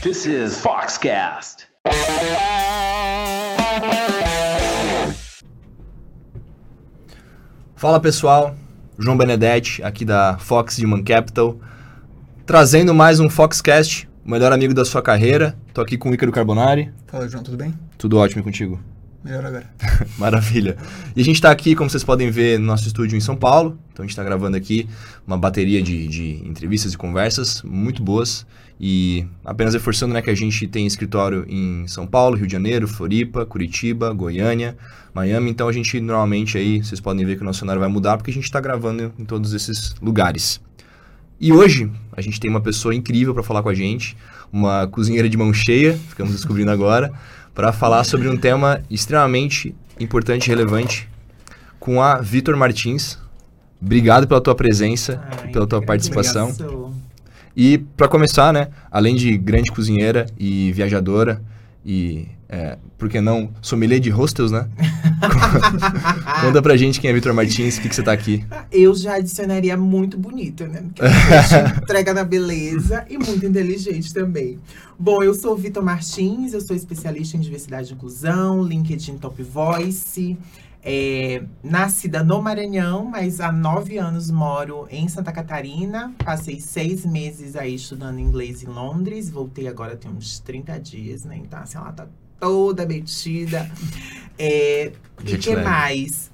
This is Foxcast. Fala pessoal, João Benedetti aqui da Fox Human Capital, trazendo mais um Foxcast o melhor amigo da sua carreira. Tô aqui com o Ícaro Carbonari. Fala, João, tudo bem? Tudo ótimo e contigo? Melhor agora. Maravilha. E a gente está aqui, como vocês podem ver, no nosso estúdio em São Paulo. Então a gente está gravando aqui uma bateria de, de entrevistas e conversas muito boas. E apenas reforçando né, que a gente tem escritório em São Paulo, Rio de Janeiro, Floripa, Curitiba, Goiânia, Miami. Então a gente normalmente aí, vocês podem ver que o nosso cenário vai mudar porque a gente está gravando em todos esses lugares. E hoje a gente tem uma pessoa incrível para falar com a gente, uma cozinheira de mão cheia, ficamos descobrindo agora, para falar sobre um tema extremamente importante e relevante com a Vitor Martins. Obrigado pela tua presença Ai, e pela tua participação. obrigado. E para começar, né, além de grande cozinheira e viajadora e, é, por que não, sommelier de hostels, né? Conta pra gente quem é Vitor Martins, por que, que você tá aqui. Eu já adicionaria muito bonita, né? Porque a gente entrega na beleza e muito inteligente também. Bom, eu sou Vitor Martins, eu sou especialista em diversidade e inclusão, LinkedIn Top Voice. É, nascida no Maranhão, mas há nove anos moro em Santa Catarina. Passei seis meses aí estudando inglês em Londres. Voltei agora tem uns 30 dias, né? Então, assim, ela tá toda metida. É, e que mais?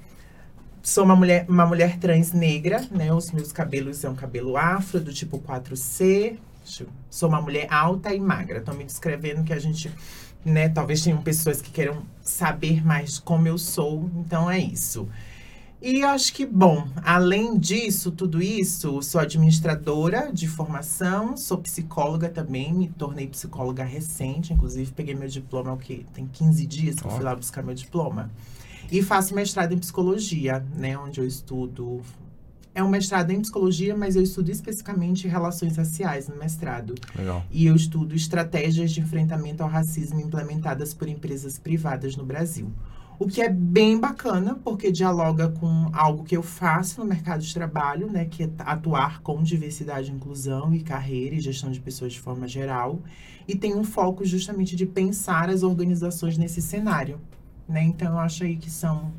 Sou uma mulher, uma mulher trans negra, né? Os meus cabelos são cabelo afro, do tipo 4C. Deixa eu- Sou uma mulher alta e magra. Estão me descrevendo que a gente, né? Talvez tenham pessoas que queiram saber mais como eu sou. Então é isso. E acho que, bom, além disso, tudo isso, sou administradora de formação, sou psicóloga também, me tornei psicóloga recente, inclusive peguei meu diploma, o quê? Tem 15 dias que eu fui lá buscar meu diploma. E faço mestrado em psicologia, né, onde eu estudo. É um mestrado em psicologia, mas eu estudo especificamente relações raciais no mestrado. Legal. E eu estudo estratégias de enfrentamento ao racismo implementadas por empresas privadas no Brasil. O que é bem bacana, porque dialoga com algo que eu faço no mercado de trabalho, né? Que é atuar com diversidade, inclusão e carreira e gestão de pessoas de forma geral. E tem um foco justamente de pensar as organizações nesse cenário, né? Então eu acho aí que são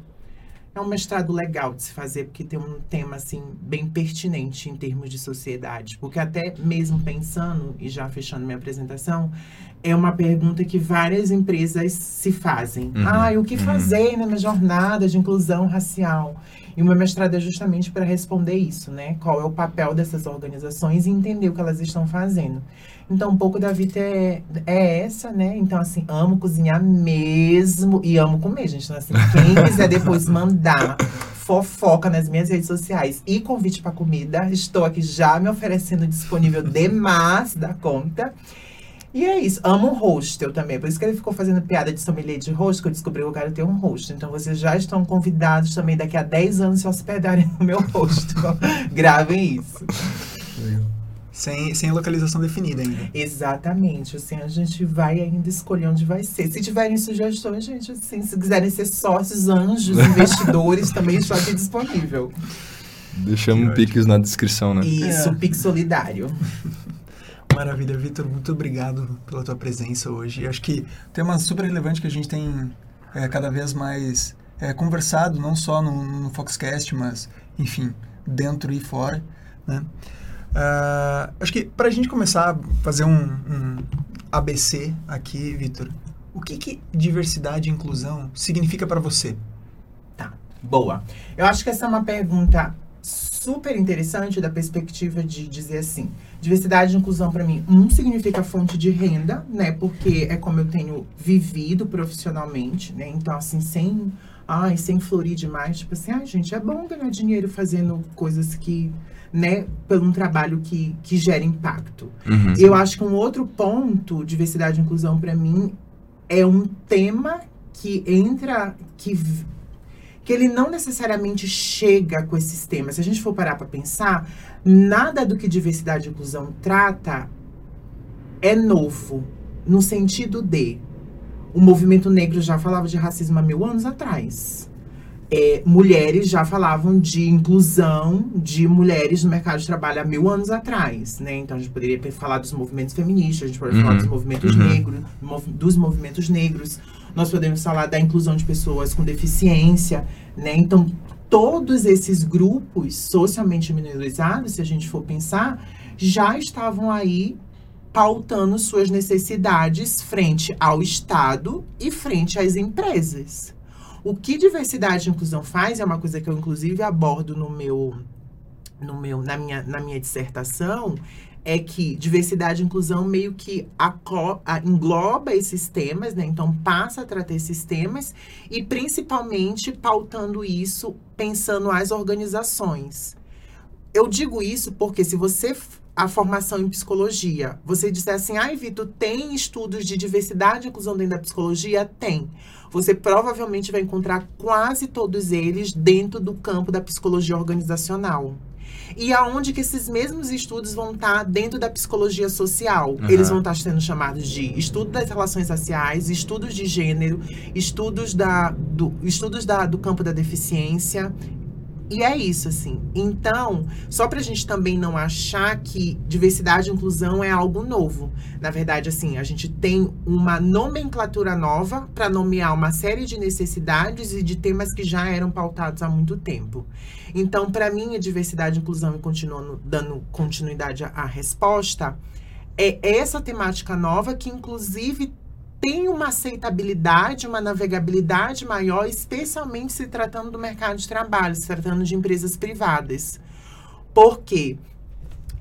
é um mestrado legal de se fazer, porque tem um tema, assim, bem pertinente em termos de sociedade. Porque até mesmo pensando, e já fechando minha apresentação, é uma pergunta que várias empresas se fazem. Uhum, Ah, o que uhum. fazer na minha jornada de inclusão racial? E o meu mestrado é justamente para responder isso, né? Qual é o papel dessas organizações e entender o que elas estão fazendo. Então, um pouco da vida é, é essa, né? Então, assim, amo cozinhar mesmo e amo comer, gente. Então, assim, quem quiser depois mandar fofoca nas minhas redes sociais e convite para comida, estou aqui já me oferecendo disponível demais da conta. E é isso. Amo um hostel também. Por isso que ele ficou fazendo piada de sommelier de hostel, que eu descobri que eu quero ter um hostel. Então vocês já estão convidados também daqui a 10 anos se hospedarem no meu hostel. Gravem isso. Sem, sem localização definida ainda. Exatamente. Assim, a gente vai ainda escolher onde vai ser. Se tiverem sugestões, gente, assim, se quiserem ser sócios, anjos, investidores, também estou aqui disponível. Deixamos Que piques na descrição, né? Isso, É. Pix Solidário. Maravilha, Vitor, muito obrigado pela tua presença hoje. E acho que tema super relevante que a gente tem é, cada vez mais é, conversado, não só no, no Foxcast, mas, enfim, dentro e fora, né? Ah, acho que para a gente começar a fazer um, um ABC aqui, Vitor, o que, que diversidade e inclusão significa para você? Tá, boa. Eu acho que essa é uma pergunta super interessante da perspectiva de dizer assim, diversidade e inclusão para mim, um significa fonte de renda, né? Porque é como eu tenho vivido profissionalmente, né? Então assim, sem, ai, sem florir demais, tipo assim, ai, gente, é bom ganhar dinheiro fazendo coisas que, né, pelo um trabalho que que gera impacto. Uhum. Eu acho que um outro ponto, diversidade e inclusão, para mim, é um tema que entra, que, que ele não necessariamente chega com esses temas. Se a gente for parar para pensar, nada do que diversidade e inclusão trata é novo, no sentido de o movimento negro já falava de racismo há mil anos atrás. é, mulheres já falavam de inclusão de mulheres no mercado de trabalho há mil anos atrás, né? Então a gente poderia falar dos movimentos feministas, a gente poderia Uhum. falar dos movimentos Uhum. negros, mov- dos movimentos negros. Nós podemos falar da inclusão de pessoas com deficiência, né? Então todos esses grupos socialmente minorizados, se a gente for pensar, já estavam aí pautando suas necessidades frente ao Estado e frente às empresas. O que diversidade e inclusão faz é uma coisa que eu inclusive abordo no meu, no meu, na minha, na minha dissertação, é que diversidade e inclusão meio que engloba esses temas, né? Então passa a tratar esses temas e principalmente pautando isso pensando as organizações. Eu digo isso porque se você a formação em psicologia, você disser assim, ai Vitor, tem estudos de diversidade e inclusão dentro da psicologia? Tem. Você provavelmente vai encontrar quase todos eles dentro do campo da psicologia organizacional. E aonde que esses mesmos estudos vão estar dentro da psicologia social? Aham. Eles vão estar sendo chamados de estudo das relações raciais, estudos de gênero, estudos, da, do, estudos da, do campo da deficiência. E é isso, assim. Então, só pra gente também não achar que diversidade e inclusão é algo novo. Na verdade, assim, a gente tem uma nomenclatura nova para nomear uma série de necessidades e de temas que já eram pautados há muito tempo. Então, para mim, a diversidade e inclusão, e continuando dando continuidade à- resposta, é essa temática nova que, inclusive, tem uma aceitabilidade, uma navegabilidade maior, especialmente se tratando do mercado de trabalho, se tratando de empresas privadas. Por quê?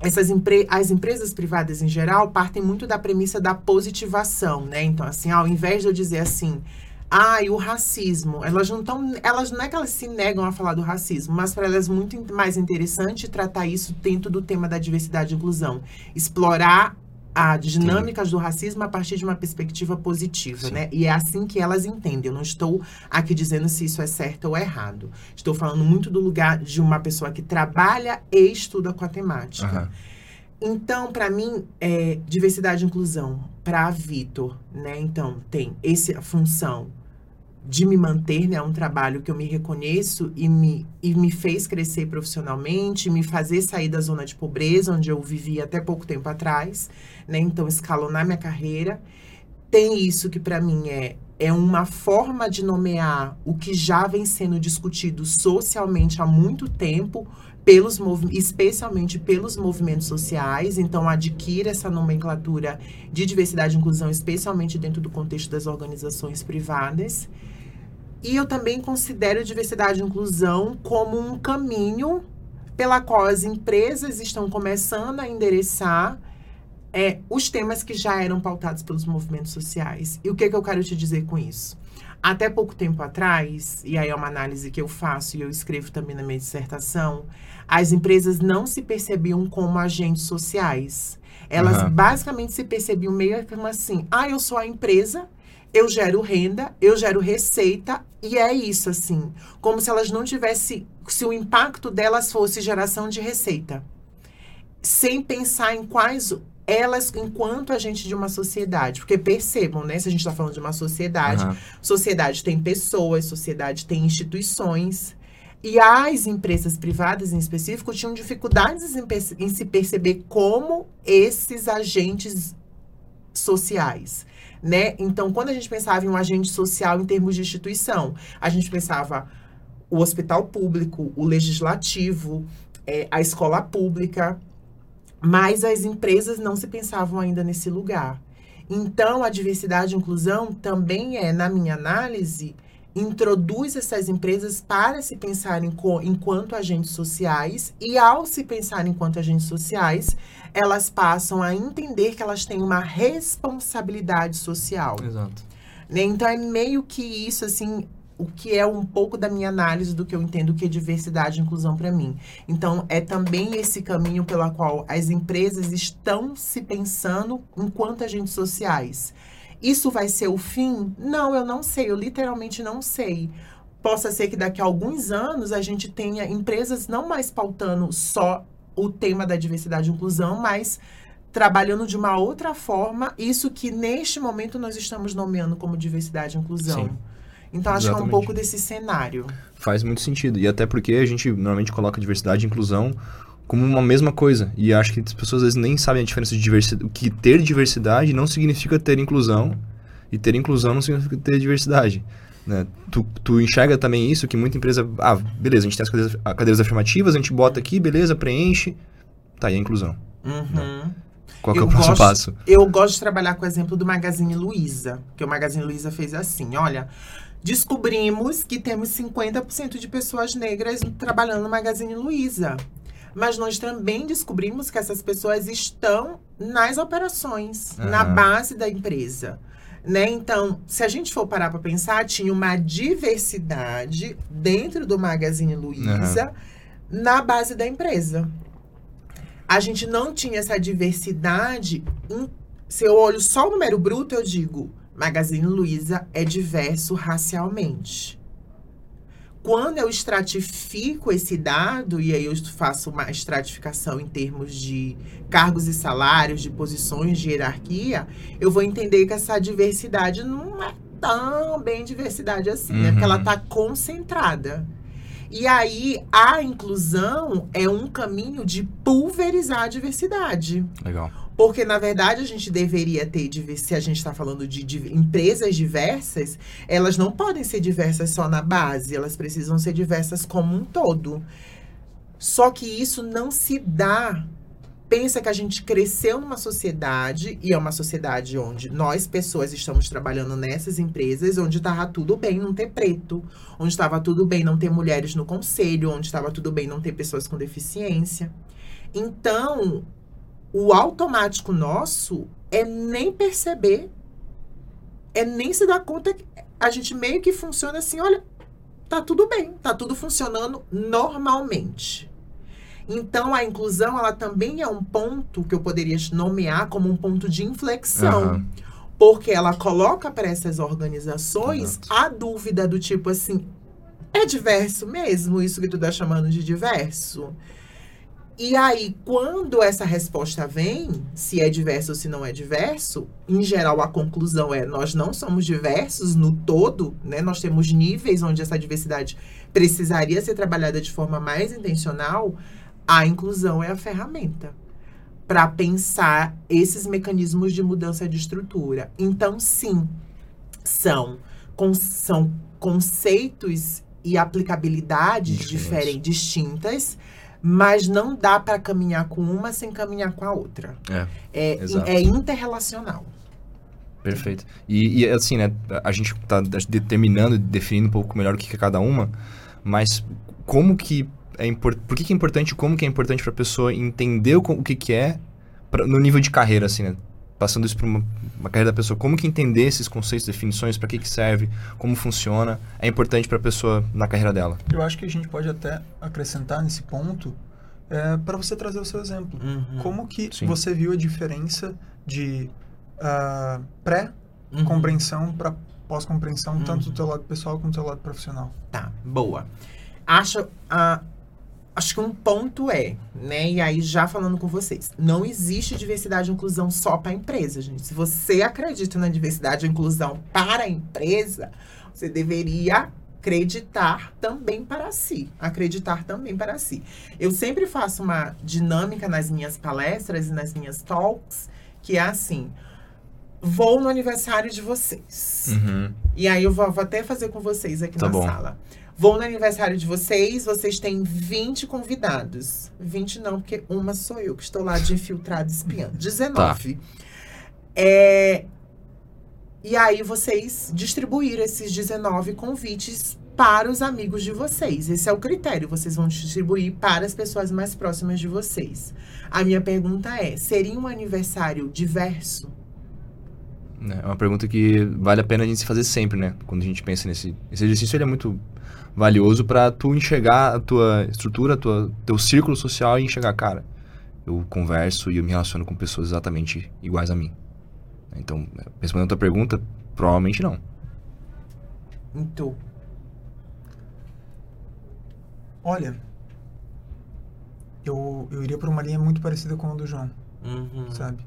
Essas empre as empresas privadas em geral partem muito da premissa da positivação, né? Então, assim, ao invés de eu dizer assim, ah, e o racismo, elas não estão, elas não é que elas se negam a falar do racismo, mas para elas é muito mais interessante tratar isso dentro do tema da diversidade e inclusão, explorar as dinâmicas do racismo a partir de uma perspectiva positiva, Sim. né? E é assim que elas entendem. Eu não estou aqui dizendo se isso é certo ou errado. Estou falando muito do lugar de uma pessoa que trabalha e estuda com a temática. Aham. Então, para mim, é, diversidade e inclusão, para Vitor, né? Então, tem essa função de me manter, né? É um trabalho que eu me reconheço e me, e me fez crescer profissionalmente, me fazer sair da zona de pobreza, onde eu vivia até pouco tempo atrás, né? Então, escalonar minha carreira. Tem isso que para mim é é uma forma de nomear o que já vem sendo discutido socialmente há muito tempo, pelos especialmente pelos movimentos sociais. Então, adquire essa nomenclatura de diversidade e inclusão, especialmente dentro do contexto das organizações privadas. E eu também considero diversidade e inclusão como um caminho pela qual as empresas estão começando a endereçar é, os temas que já eram pautados pelos movimentos sociais. E o que, que eu quero te dizer com isso? Até pouco tempo atrás, e aí é uma análise que eu faço e eu escrevo também na minha dissertação, as empresas não se percebiam como agentes sociais. Elas Aham. basicamente se percebiam meio como assim: ah, eu sou a empresa, eu gero renda, eu gero receita, e é isso, assim. Como se elas não tivessem. Se o impacto delas fosse geração de receita. Sem pensar em quais elas, enquanto agente de uma sociedade. Porque percebam, né? Se a gente está falando de uma sociedade, Aham. Sociedade tem pessoas, sociedade tem instituições. E as empresas privadas, em específico, tinham dificuldades em, em se perceber como esses agentes sociais, né? Então, quando a gente pensava em um agente social em termos de instituição, a gente pensava o hospital público, o legislativo, eh, a escola pública, mas as empresas não se pensavam ainda nesse lugar. Então, a diversidade e inclusão também é, na minha análise, introduz essas empresas para se pensarem enquanto agentes sociais e, ao se pensar enquanto agentes sociais, elas passam a entender que elas têm uma responsabilidade social. Exato. Né? Então é meio que isso, assim, o que é um pouco da minha análise do que eu entendo que é diversidade e inclusão para mim. Então é também esse caminho pela qual as empresas estão se pensando enquanto agentes sociais. Isso vai ser o fim? Não, eu não sei, eu literalmente não sei. Possa ser que daqui a alguns anos a gente tenha empresas não mais pautando só o tema da diversidade e inclusão, mas trabalhando de uma outra forma, isso que neste momento nós estamos nomeando como diversidade e inclusão. Sim. Então, acho que é um Exatamente. pouco desse cenário. Faz muito sentido. E até porque a gente normalmente coloca diversidade e inclusão como uma mesma coisa. E acho que as pessoas às vezes nem sabem a diferença de diversidade. O que ter diversidade não significa ter inclusão. E ter inclusão não significa ter diversidade. Né? Tu, tu enxerga também isso, que muita empresa... Ah, beleza, a gente tem as cadeiras, cadeiras afirmativas, a gente bota aqui, beleza, preenche. Tá, e a inclusão? Uhum. Qual que é o a gosto- passo? Eu gosto de trabalhar com o exemplo do Magazine Luiza, que o Magazine Luiza fez assim, olha, descobrimos que temos 50% de pessoas negras trabalhando no Magazine Luiza. Mas nós também descobrimos que essas pessoas estão nas operações, na Aham. base da empresa. Né? Então, se a gente for parar para pensar, tinha uma diversidade dentro do Magazine Luiza na base da empresa. A gente não tinha essa diversidade. em- se eu olho só o número bruto, eu digo: Magazine Luiza é diverso racialmente. Quando eu estratifico esse dado, e aí eu faço uma estratificação em termos de cargos e salários, de posições de hierarquia, eu vou entender que essa diversidade não é tão bem diversidade assim, né? Porque ela Uhum. está concentrada. E aí, a inclusão é um caminho de pulverizar a diversidade. Legal. Porque, na verdade, a gente deveria ter, se a gente está falando de, de empresas diversas, elas não podem ser diversas só na base, elas precisam ser diversas como um todo. Só que isso não se dá. Pensa que a gente cresceu numa sociedade, e é uma sociedade onde nós, pessoas, estamos trabalhando nessas empresas, onde estava tudo bem não ter preto, onde estava tudo bem não ter mulheres no conselho, onde estava tudo bem não ter pessoas com deficiência. Então, o automático nosso é nem perceber, é nem se dar conta que a gente meio que funciona assim, olha, tá tudo bem, tá tudo funcionando normalmente. Então a inclusão ela também é um ponto que eu poderia nomear como um ponto de inflexão, Aham. porque ela coloca para essas organizações a dúvida do tipo assim, é diverso mesmo isso que tu tá chamando de diverso? E aí, quando essa resposta vem, se é diverso ou se não é diverso, em geral a conclusão é nós não somos diversos no todo, né? Nós temos níveis onde essa diversidade precisaria ser trabalhada de forma mais intencional. A inclusão é a ferramenta para pensar esses mecanismos de mudança de estrutura. Então, sim, são, con- são conceitos e aplicabilidades Diferentes. distintas, mas não dá para caminhar com uma sem caminhar com a outra. É. É, é interrelacional. Perfeito. E, e, assim, né, a gente tá determinando, definindo um pouco melhor o que é cada uma, mas como que é importante, por que, que é importante, como que é importante para a pessoa entender o, o que que é pra- no nível de carreira, assim, né? Passando isso para uma, uma carreira da pessoa, como que entender esses conceitos, definições, para que que serve, como funciona, é importante para a pessoa na carreira dela. Eu acho que a gente pode até acrescentar nesse ponto para você trazer o seu exemplo. Uhum. Como que Sim. você viu a diferença de ah, Uhum. pré-compreensão para pós-compreensão, tanto Uhum. do teu lado pessoal como do teu lado profissional? Tá, boa. Acho, ah, acho que um ponto é, né? E aí, já falando com vocês, não existe diversidade e inclusão só para a empresa, gente. Se você acredita na diversidade e inclusão para a empresa, você deveria acreditar também para si. Acreditar também para si. Eu sempre faço uma dinâmica nas minhas palestras e nas minhas talks, que é assim. Vou no aniversário de vocês. Uhum. E aí eu vou, vou até fazer com vocês aqui Tá na bom. sala. Vou no aniversário de vocês, vocês têm 20 convidados. 20 não, porque uma sou eu que estou lá de infiltrado espiando. 19. É, E aí vocês distribuíram esses 19 convites para os amigos de vocês. Esse é o critério. Vocês vão distribuir para as pessoas mais próximas de vocês. A minha pergunta é: seria um aniversário diverso? Né? É uma pergunta que vale a pena a gente se fazer sempre, né? Quando a gente pensa nesse esse exercício, ele é muito valioso para tu enxergar a tua estrutura, a tua teu círculo social e enxergar, cara, eu converso e eu me relaciono com pessoas exatamente iguais a mim. Então, respondendo a tua pergunta, provavelmente não. Então, Olha, eu, eu iria por uma linha muito parecida com a do João, uhum. sabe?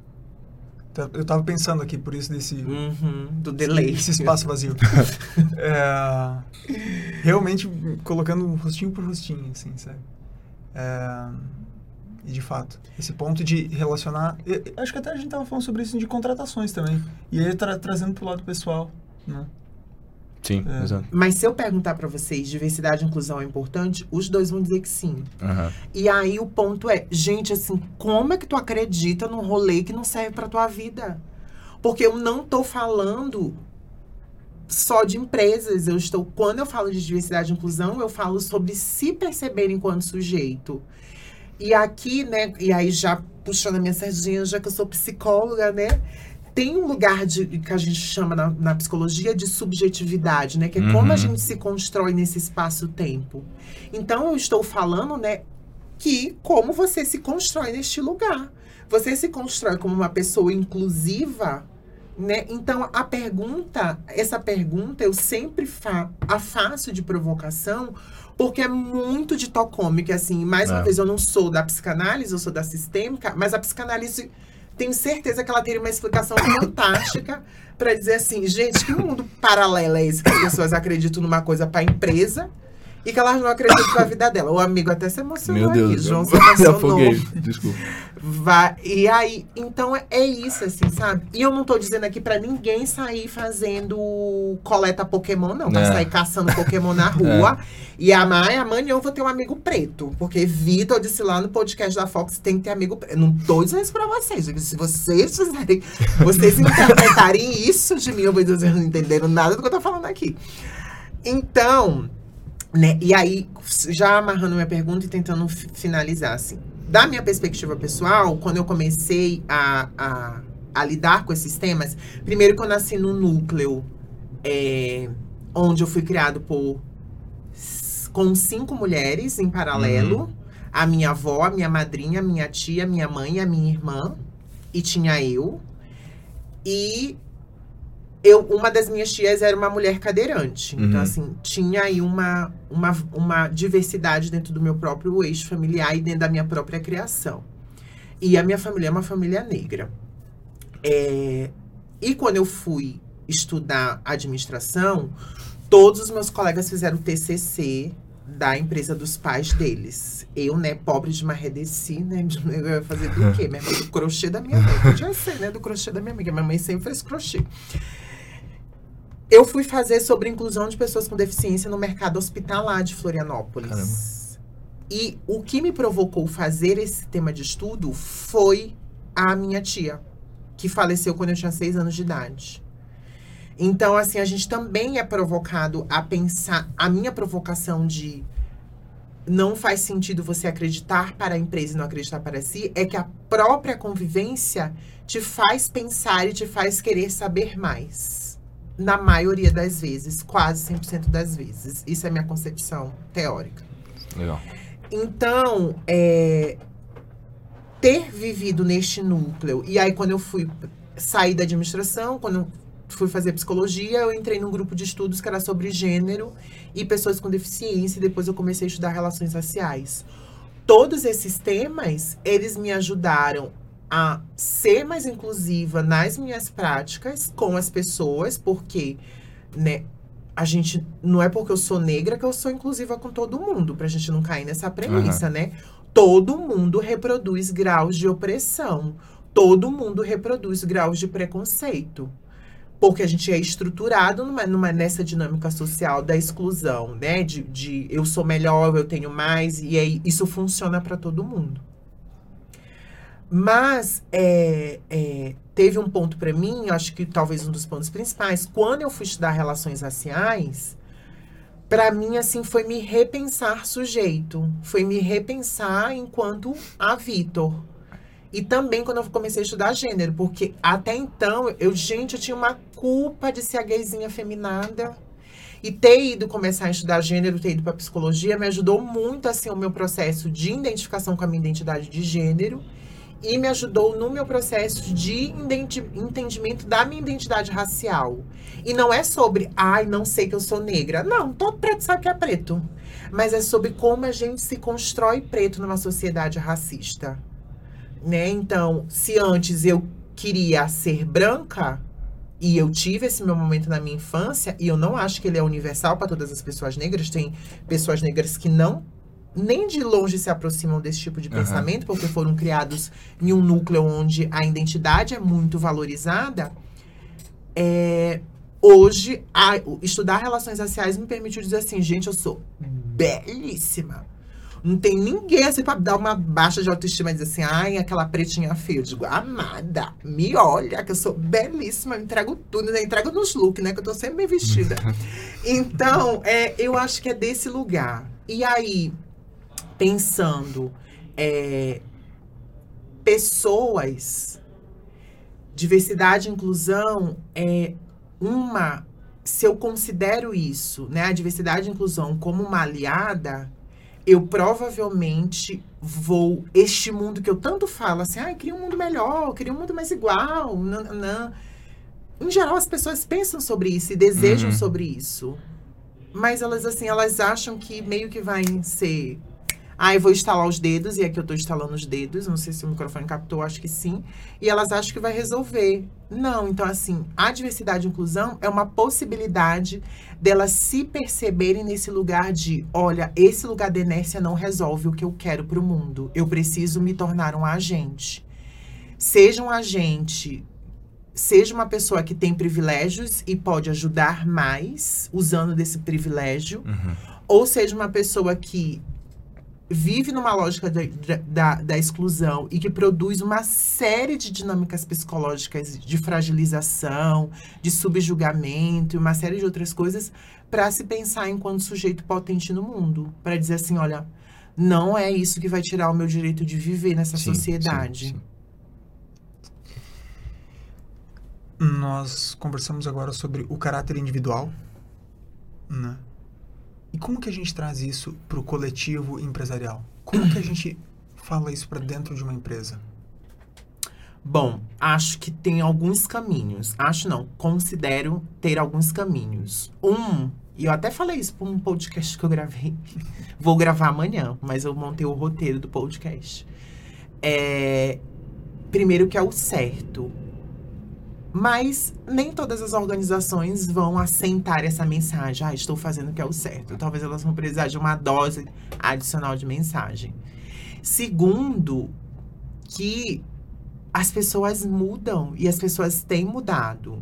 Eu tava pensando aqui, por isso desse, Uhum, do delay. esse espaço vazio. É, realmente colocando rostinho por rostinho, assim, sabe? É, e de fato, esse ponto de relacionar. eu- acho que até a gente tava falando sobre isso de contratações também. E aí tra trazendo pro lado pessoal, né? Sim, É. exato. Mas se eu perguntar pra vocês, diversidade e inclusão é importante, os dois vão dizer que sim. Aham. E aí o ponto é, gente, assim, como é que tu acredita num rolê que não serve pra tua vida? Porque eu não tô falando só de empresas, eu estou quando eu falo de diversidade e inclusão, eu falo sobre se perceber enquanto sujeito. E aqui, né, e aí já puxando a minha sardinha, já que eu sou psicóloga, né? Tem um lugar de, que a gente chama na, na psicologia de subjetividade, né? Que é como Uhum. a gente se constrói nesse espaço-tempo. Então, eu estou falando, né, que como você se constrói neste lugar. Você se constrói como uma pessoa inclusiva, né? Então a pergunta, essa pergunta eu sempre fa a faço de provocação, porque é muito de tocômica, assim. Mais uma É. vez, eu não sou da psicanálise, eu sou da sistêmica, mas a psicanálise tenho certeza que ela teria uma explicação fantástica para dizer assim, gente, que mundo paralelo é esse que as pessoas acreditam numa coisa para empresa e que elas não acreditam para a vida dela. O amigo até se emocionou Meu Deus. aqui, João se emocionou. afoguei. Desculpa. Vai, e aí, então é, é isso, assim, sabe? E eu não tô dizendo aqui pra ninguém sair fazendo coleta Pokémon, não. Pra É. sair caçando Pokémon na rua. E amanhã, amanhã eu vou ter um amigo preto. Porque Vitor disse lá no podcast da Fox tem que ter amigo preto. Não tô dizendo isso pra vocês. Se vocês fizerem, vocês interpretarem isso de mim, eu vou dizer, vocês não entenderam nada do que eu tô falando aqui. Então, né? E aí, já amarrando minha pergunta e tentando fi- finalizar, assim. Da minha perspectiva pessoal, quando eu comecei a, a, a lidar com esses temas, primeiro que eu nasci no núcleo é, onde eu fui criado por com cinco mulheres em paralelo. A minha avó, a minha madrinha, a minha tia, a minha mãe, a minha irmã. E tinha eu. E eu, uma das minhas tias era uma mulher cadeirante. Então, Uhum. assim, tinha aí uma, uma, uma diversidade dentro do meu próprio eixo familiar e dentro da minha própria criação. E a minha família é uma família negra. É, e quando eu fui estudar administração, todos os meus colegas fizeram TCC da empresa dos pais deles. Eu, né, pobre de marredeci, né, de- eu ia fazer do quê? Minha irmã, do crochê da minha mãe. Podia ser, né, do crochê da minha amiga. Minha mãe sempre fez crochê. Eu fui fazer sobre inclusão de pessoas com deficiência no mercado hospitalar de Florianópolis. Caramba. E o que me provocou fazer esse tema de estudo foi a minha tia, que faleceu quando eu tinha seis anos de idade. Então, assim, a gente também é provocado a pensar. A minha provocação de não faz sentido você acreditar para a empresa e não acreditar para si é que a própria convivência te faz pensar e te faz querer saber mais. Na maioria das vezes, quase 100% das vezes. Isso é minha concepção teórica. Legal. Então, é, ter vivido neste núcleo, e aí quando eu fui sair da administração, quando eu fui fazer psicologia, eu entrei num grupo de estudos que era sobre gênero e pessoas com deficiência, e depois eu comecei a estudar relações raciais. Todos esses temas, eles me ajudaram a ser mais inclusiva nas minhas práticas com as pessoas, porque, né, a gente não é porque eu sou negra que eu sou inclusiva com todo mundo, pra gente não cair nessa premissa, né? Todo mundo reproduz graus de opressão. Todo mundo reproduz graus de preconceito. Porque a gente é estruturado numa, numa- nessa dinâmica social da exclusão, né? De, de eu sou melhor, eu tenho mais, e aí isso funciona para todo mundo. Mas é, é, teve um ponto para mim, acho que talvez um dos pontos principais, quando eu fui estudar relações raciais, para mim assim foi me repensar sujeito, foi me repensar enquanto a Vitor. E também quando eu comecei a estudar gênero, porque até então eu, gente, eu tinha uma culpa de ser a gayzinha feminada. E ter ido começar a estudar gênero, ter ido para psicologia, me ajudou muito assim o meu processo de identificação com a minha identidade de gênero e me ajudou no meu processo de entendimento da minha identidade racial. E não é sobre, ai, não sei que eu sou negra. Não, todo preto sabe que é preto. Mas é sobre como a gente se constrói preto numa sociedade racista. Né? Então, se antes eu queria ser branca, e eu tive esse meu momento na minha infância, e eu não acho que ele é universal para todas as pessoas negras. Tem pessoas negras que não nem de longe se aproximam desse tipo de Aham. pensamento, porque foram criados em um núcleo onde a identidade é muito valorizada. É, hoje, a- estudar relações raciais me permitiu dizer assim, gente, eu sou belíssima. Não tem ninguém assim pra dar uma baixa de autoestima e dizer assim, ai, aquela pretinha feia. Eu digo, amada, me olha, que eu sou belíssima, eu entrego tudo, né? entrego nos looks, né? Que eu tô sempre bem vestida. então, é, eu acho que é desse lugar. E aí, pensando, é, pessoas, diversidade e inclusão é uma. Se eu considero isso, né, a diversidade e inclusão como uma aliada, eu provavelmente vou. Este mundo que eu tanto falo, assim, ah, queria um mundo melhor, queria um mundo mais igual. Nananã. Em geral, as pessoas pensam sobre isso e desejam Uhum. sobre isso. Mas elas, assim, elas acham que meio que vai ser. Ah, eu vou instalar os dedos, e aqui eu tô instalando os dedos. Não sei se o microfone captou, acho que sim. E elas acham que vai resolver. Não, então, assim, a diversidade e inclusão é uma possibilidade delas se perceberem nesse lugar de: olha, esse lugar de inércia não resolve o que eu quero pro mundo. Eu preciso me tornar um agente. Seja um agente seja uma pessoa que tem privilégios e pode ajudar mais usando desse privilégio, Uhum. ou seja uma pessoa que vive numa lógica da, da, da exclusão e que produz uma série de dinâmicas psicológicas de fragilização, de subjugamento e uma série de outras coisas para se pensar enquanto sujeito potente no mundo, para dizer assim, olha, não é isso que vai tirar o meu direito de viver nessa Sim, sociedade. sim, sim. Nós conversamos agora sobre o caráter individual, né? E como que a gente traz isso para o coletivo empresarial? Como que a gente fala isso para dentro de uma empresa? Bom, acho que tem alguns caminhos. Acho não, considero ter alguns caminhos. Um, e eu até falei isso para um podcast que eu gravei. Vou gravar amanhã, mas eu montei o roteiro do podcast. É, primeiro que é o certo. Mas nem todas as organizações vão assentar essa mensagem. Ah, estou fazendo o que é o certo. Talvez elas vão precisar de uma dose adicional de mensagem. Segundo, que as pessoas mudam e as pessoas têm mudado.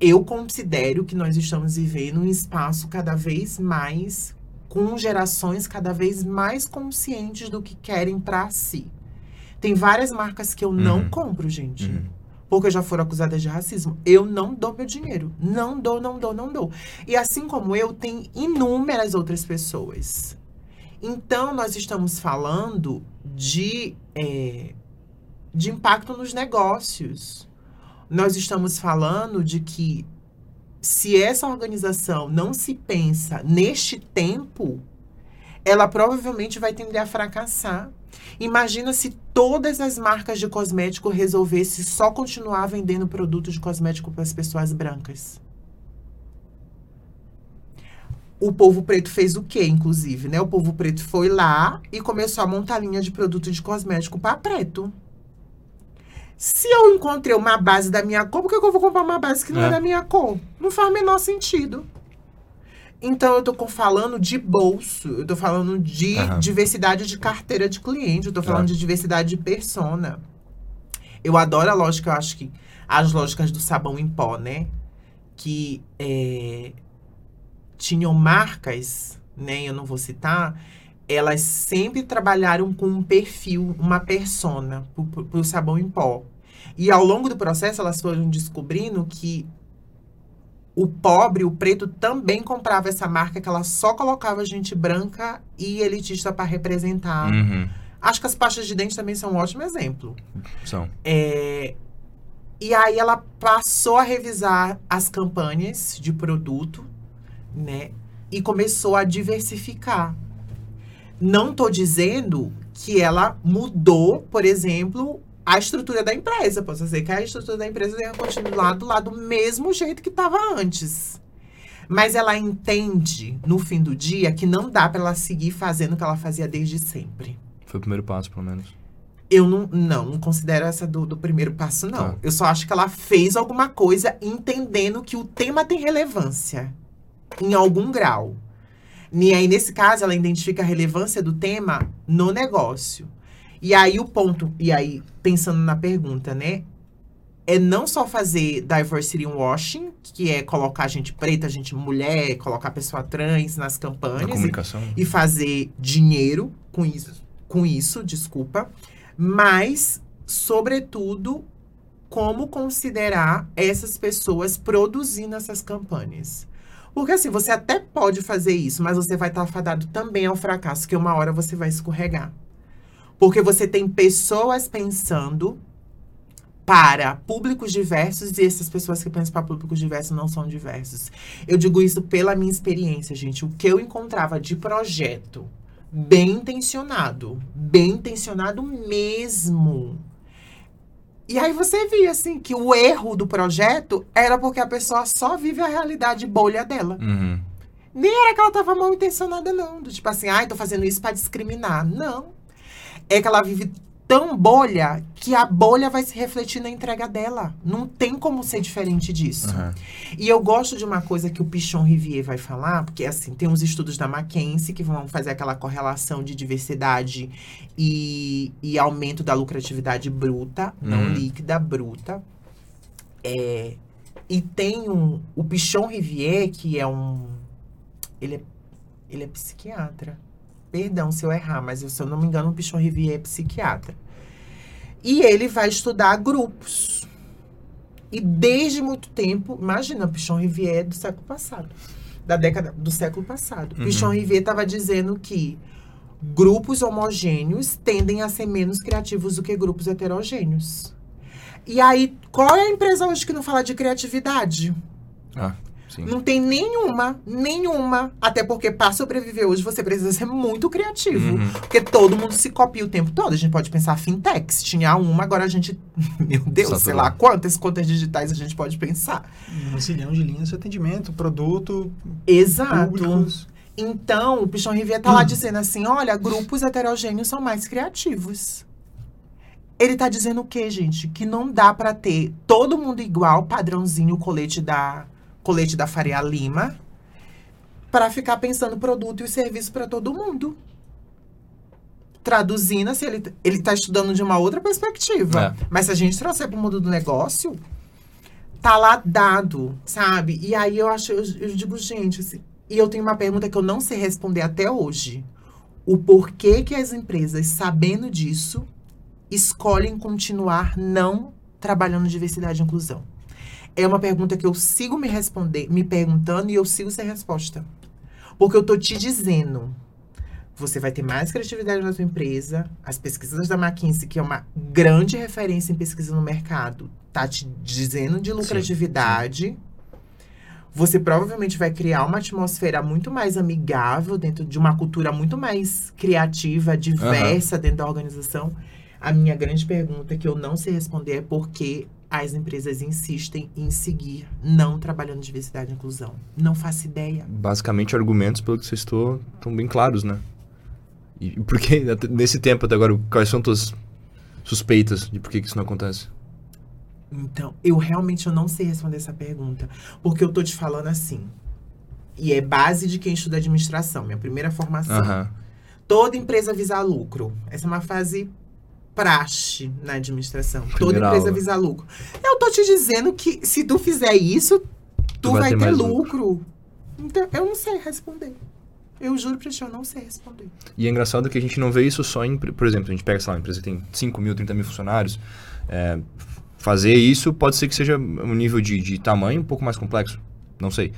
Eu considero que nós estamos vivendo um espaço cada vez mais com gerações cada vez mais conscientes do que querem para si. Tem várias marcas que eu não Uhum. compro, gente. Uhum. Porque já foram acusadas de racismo. Eu não dou meu dinheiro. Não dou, não dou, não dou. E assim como eu, tem inúmeras outras pessoas. Então, nós estamos falando de, é, de impacto nos negócios. Nós estamos falando de que se essa organização não se pensa neste tempo, ela provavelmente vai tender a fracassar. Imagina se todas as marcas de cosmético resolvessem só continuar vendendo produtos de cosmético para as pessoas brancas. O povo preto fez o quê, inclusive, né? O povo preto foi lá e começou a montar linha de produto de cosmético para preto. Se eu encontrei uma base da minha cor, por que eu vou comprar uma base que não é, É. da minha cor? Não faz o menor sentido. Então, eu tô falando de bolso, eu tô falando de Aham. diversidade de carteira de cliente, eu tô falando Claro. de diversidade de persona. Eu adoro a lógica, eu acho que as lógicas do sabão em pó, né? Que é, tinham marcas, né? Eu não vou citar, elas sempre trabalharam com um perfil, uma persona para o sabão em pó. E ao longo do processo, elas foram descobrindo que o pobre, o preto, também comprava essa marca, que ela só colocava gente branca e elitista para representar. Uhum. Acho que as pastas de dente também são um ótimo exemplo. São. É, E aí ela passou a revisar as campanhas de produto, né? E começou a diversificar. Não tô dizendo que ela mudou, por exemplo, a estrutura da empresa. Posso dizer que a estrutura da empresa tenha continuado lá do mesmo jeito que estava antes. Mas ela entende, no fim do dia, que não dá para ela seguir fazendo o que ela fazia desde sempre. Foi o primeiro passo, pelo menos. Eu não, não, não considero essa do, do primeiro passo, não. Tá. Eu só acho que ela fez alguma coisa entendendo que o tema tem relevância em algum grau. E aí, nesse caso, ela identifica a relevância do tema no negócio. E aí, o ponto, e aí, pensando na pergunta, né? É não só fazer diversity washing, que é colocar gente preta, gente mulher, colocar pessoa trans nas Na campanhas. e- comunicação. e fazer dinheiro com isso, com isso, desculpa, mas sobretudo como considerar essas pessoas produzindo essas campanhas. Porque assim, você até pode fazer isso, mas você vai estar fadado também ao fracasso, que uma hora você vai escorregar. Porque você tem pessoas pensando para públicos diversos e essas pessoas que pensam para públicos diversos não são diversos. Eu digo isso pela minha experiência, gente. O que eu encontrava de projeto bem intencionado, bem intencionado mesmo. E aí você via assim que o erro do projeto era porque a pessoa só vive a realidade bolha dela. Uhum. Nem era que ela tava mal intencionada, não. Do tipo assim, ai, tô fazendo isso pra discriminar. Não. É que ela vive tão bolha que a bolha vai se refletir na entrega dela. Não tem como ser diferente disso. Aham. E eu gosto de uma coisa que o Pichon Rivier vai falar, porque assim, tem uns estudos da Mackenzie que vão fazer aquela correlação de diversidade e, e aumento da lucratividade bruta, não Uhum. líquida, bruta. É, e tem um, o Pichon Rivier, que é um. Ele é, ele é psiquiatra. Perdão se eu errar, mas eu, se eu não me engano, o Pichon Rivier é psiquiatra. E ele vai estudar grupos. E desde muito tempo, imagina, Pichon Rivier é do século passado. Da década do século passado. Uhum. Pichon Rivier estava dizendo que grupos homogêneos tendem a ser menos criativos do que grupos heterogêneos. E aí, qual é a empresa hoje que não fala de criatividade? Ah, sim. Não tem nenhuma, nenhuma. Até porque para sobreviver hoje você precisa ser muito criativo. Uhum. Porque todo mundo se copia o tempo todo. A gente pode pensar fintechs. Tinha uma, agora a gente. Meu Deus, sei lá quantas contas digitais a gente pode pensar. Um zilhão de linhas de atendimento, produto, Exato. públicos. Então, o Pichon Rivier tá lá dizendo assim: olha, grupos heterogêneos são mais criativos. Ele tá dizendo o quê, gente? Que não dá pra ter todo mundo igual, padrãozinho, colete da colete da Faria Lima, pra ficar pensando produto e serviço pra todo mundo. Traduzindo, assim, ele, ele tá estudando de uma outra perspectiva. É. Mas se a gente trouxer pro mundo do negócio, tá lá dado, sabe? E aí eu acho, eu, eu digo, gente, assim, e eu tenho uma pergunta que eu não sei responder até hoje. O porquê que as empresas, sabendo disso, escolhem continuar não trabalhando diversidade e inclusão? É uma pergunta que eu sigo me responder, me perguntando e eu sigo sem resposta. Porque eu tô te dizendo, você vai ter mais criatividade na sua empresa. As pesquisas da McKinsey, que é uma grande referência em pesquisa no mercado, tá te dizendo de lucratividade. Você provavelmente vai criar uma atmosfera muito mais amigável dentro de uma cultura muito mais criativa, diversa dentro da organização. A minha grande pergunta que eu não sei responder é por que as empresas insistem em seguir não trabalhando diversidade e inclusão. Não faço ideia. Basicamente, argumentos, pelo que você estou, estão bem claros, né? E por que, nesse tempo até agora, quais são tuas suspeitas de por que que isso não acontece? Então, eu realmente eu não sei responder essa pergunta. Porque eu tô te falando assim. E é base de quem estuda administração, minha primeira formação. Aham. Toda empresa visa lucro. Essa é uma fase praxe na administração. Toda empresa aula. visa lucro. Eu tô te dizendo que se tu fizer isso, tu, vai, ter, mais lucro. Então, eu não sei responder. Eu juro pra ti, eu não sei responder. E é engraçado que a gente não vê isso só em... Por exemplo, a gente pega, sei lá, uma empresa que tem 5 mil, 30 mil funcionários. é, fazer isso pode ser que seja um nível de, de tamanho um pouco mais complexo. Não sei.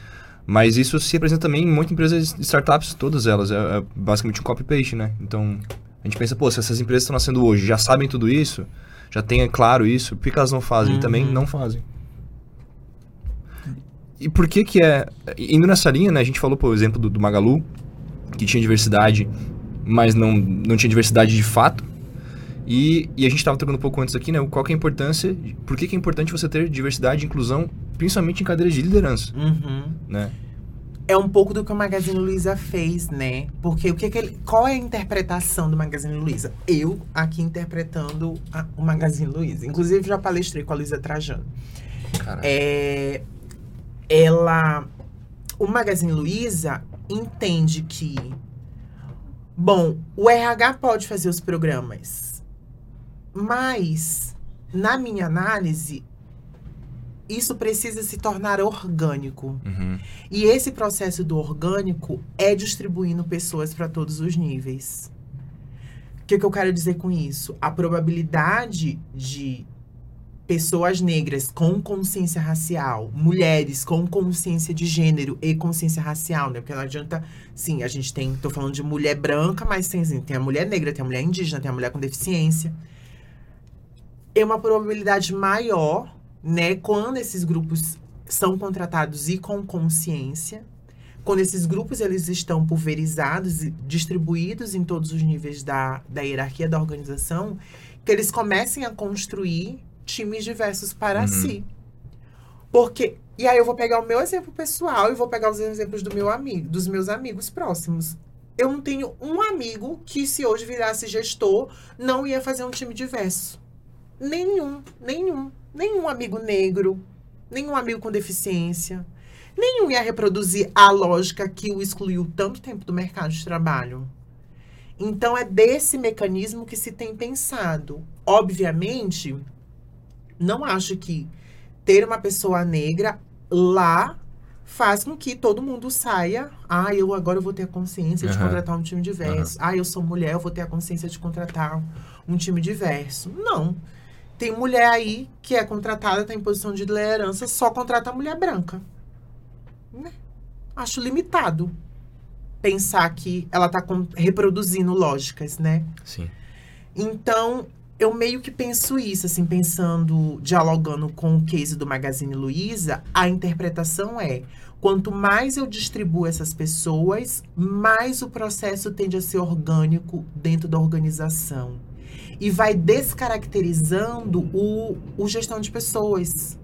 Mas isso se apresenta também em muitas empresas de startups, todas elas. É, é basicamente um copy-paste, né? Então, a gente pensa, pô, se essas empresas estão nascendo hoje, já sabem tudo isso, já têm claro isso, por que, elas não fazem? E também Uhum. não fazem. E por que que é... Indo nessa linha, né? A gente falou, por exemplo, do, do Magalu, que tinha diversidade, mas não, não tinha diversidade de fato. E, e a gente estava tocando um pouco antes aqui, né? Qual que é a importância, por que, que é importante você ter diversidade e inclusão, principalmente em cadeiras de liderança, Uhum. né? É um pouco do que o Magazine Luiza fez, né? Porque o que, que ele, qual é a interpretação do Magazine Luiza? Eu aqui interpretando a, o Magazine Luiza. Inclusive já palestrei com a Luiza Trajano. É, ela, o Magazine Luiza entende que, bom, o RH pode fazer os programas, mas na minha análise isso precisa se tornar orgânico. Uhum. E esse processo do orgânico é distribuindo pessoas para todos os níveis. O que, que eu quero dizer com isso? A probabilidade de pessoas negras com consciência racial, mulheres com consciência de gênero e consciência racial, né? Porque não adianta, sim, a gente tem, tô falando de mulher branca, mas tem, assim, tem a mulher negra, tem a mulher indígena, tem a mulher com deficiência. É uma probabilidade maior né, quando esses grupos são contratados e com consciência, quando esses grupos eles estão pulverizados e distribuídos em todos os níveis da, da hierarquia da organização, que eles comecem a construir times diversos para Uhum. si. Porque e aí eu vou pegar o meu exemplo pessoal e vou pegar os exemplos do meu amigo, dos meus amigos próximos. Eu não tenho um amigo que se hoje virasse gestor não ia fazer um time diverso. Nenhum, nenhum nenhum amigo negro, nenhum amigo com deficiência, nenhum ia reproduzir a lógica que o excluiu tanto tempo do mercado de trabalho. Então é desse mecanismo que se tem pensado. Obviamente, não acho que ter uma pessoa negra lá faz com que todo mundo saia. Ah, eu agora vou ter a consciência de Aham. contratar um time diverso. Ah, eu sou mulher, eu vou ter a consciência de contratar um time diverso. Não. Tem mulher aí que é contratada, está em posição de liderança, só contrata mulher branca. Né? Acho limitado pensar que ela está reproduzindo lógicas, né? Sim. Então, eu meio que penso isso, assim, pensando, dialogando com o case do Magazine Luiza, a interpretação é: quanto mais eu distribuo essas pessoas, mais o processo tende a ser orgânico dentro da organização. E vai descaracterizando o, o gestão de pessoas.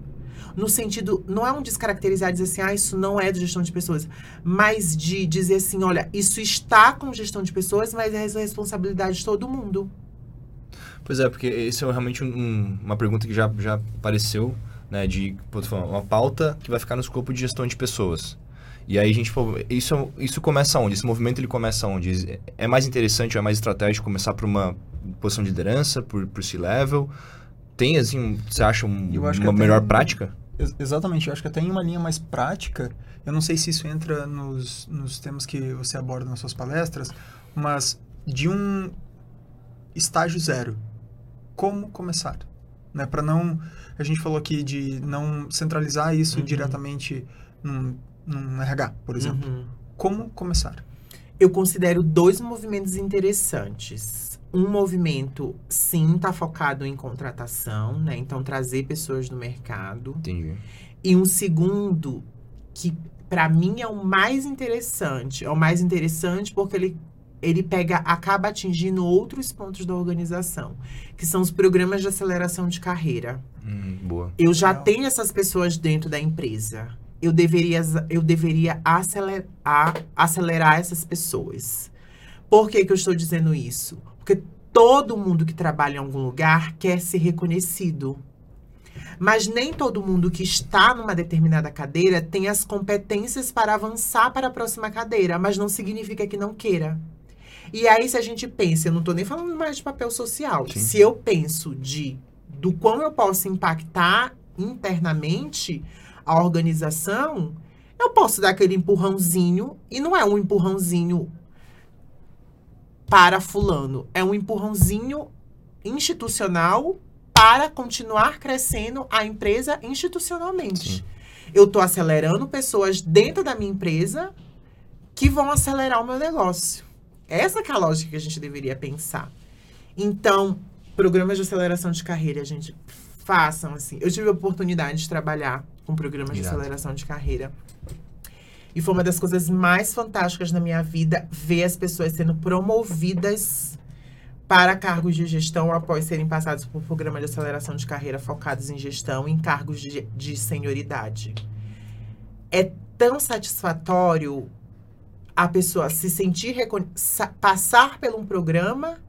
No sentido, não é um descaracterizar, dizer assim, ah, isso não é de gestão de pessoas, mas de dizer assim, olha, isso está com gestão de pessoas, mas é responsabilidade de todo mundo. Pois é, porque esse é realmente um- uma pergunta que já, já apareceu, né? De uma pauta que vai ficar no escopo de gestão de pessoas. E aí a gente, isso, isso começa onde? Esse movimento ele começa onde? É mais interessante, é mais estratégico começar por uma posição de liderança, por, por C-level? Tem, assim, um- você acha um- uma melhor prática? Ex- Exatamente, eu acho que até em uma linha mais prática, eu não sei se isso entra nos, nos temas que você aborda nas suas palestras, mas de um estágio zero, como começar? Né? Para não, a gente falou aqui de não centralizar isso Uhum. diretamente num, num RH, por exemplo. Uhum. Como começar? Eu considero dois movimentos interessantes. Um movimento, sim, está focado em contratação, né? Então, trazer pessoas do mercado. Entendi. E um segundo, que para mim é o mais interessante. É o mais interessante porque ele, ele pega, acaba atingindo outros pontos da organização, que são os programas de aceleração de carreira. Hum, boa. Eu já Legal. tenho essas pessoas dentro da empresa. Eu deveria, eu deveria acelerar, acelerar essas pessoas. Por que, que eu estou dizendo isso? Porque todo mundo que trabalha em algum lugar quer ser reconhecido. Mas nem todo mundo que está numa determinada cadeira tem as competências para avançar para a próxima cadeira, mas não significa que não queira. E aí, se a gente pensa, eu não estou nem falando mais de papel social. Sim. Se eu penso de do quão eu posso impactar internamente a organização, eu posso dar aquele empurrãozinho, e não é um empurrãozinho para fulano, é um empurrãozinho institucional para continuar crescendo a empresa institucionalmente. Sim. Eu estou acelerando pessoas dentro da minha empresa que vão acelerar o meu negócio. Essa que é a lógica que a gente deveria pensar. Então, programas de aceleração de carreira, gente, façam assim. Eu tive a oportunidade de trabalhar com programas de aceleração de carreira. E foi uma das coisas mais fantásticas na minha vida ver as pessoas sendo promovidas para cargos de gestão após serem passados por programa de aceleração de carreira focados em gestão em cargos de, de senioridade. é tão satisfatório a pessoa se sentir passar por um programa,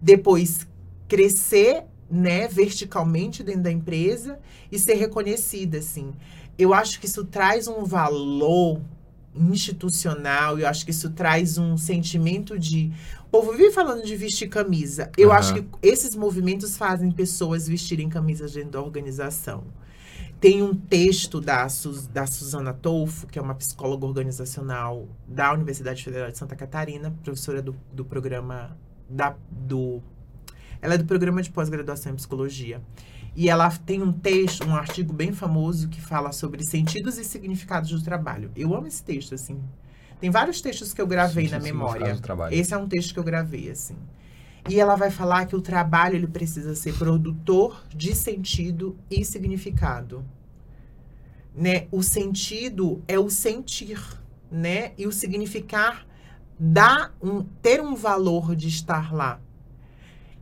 depois crescer, né, verticalmente dentro da empresa e ser reconhecida, assim. Eu acho que isso traz um valor institucional, eu acho que isso traz um sentimento de. O povo vive falando de vestir camisa. Eu Aham. acho que esses movimentos fazem pessoas vestirem camisas dentro da organização. Tem um texto da, Sus- da Suzana Tolfo, que é uma psicóloga organizacional da Universidade Federal de Santa Catarina, professora do, do programa da, do. Ela é do programa de pós-graduação em psicologia. E ela tem um texto, um artigo bem famoso que fala sobre sentidos e significados do trabalho. Eu amo esse texto, assim. Tem vários textos que eu gravei Sentido na memória. Esse é um texto que eu gravei, assim. E ela vai falar que o trabalho ele precisa ser produtor de sentido e significado. Né? O sentido é o sentir, né? E o significar dá um ter um valor de estar lá.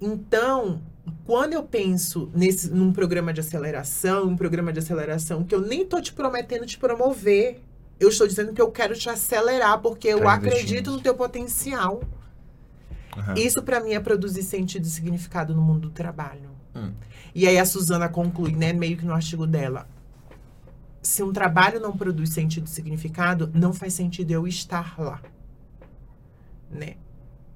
Então, quando eu penso nesse num programa de aceleração, um programa de aceleração que eu nem tô te prometendo te promover, eu estou dizendo que eu quero te acelerar porque eu acredito no teu potencial. Aham. Isso para mim é produzir sentido e significado no mundo do trabalho. Hum. E aí a Suzana conclui, né, meio que no artigo dela. Se um trabalho não produz sentido e significado, não faz sentido eu estar lá. Né?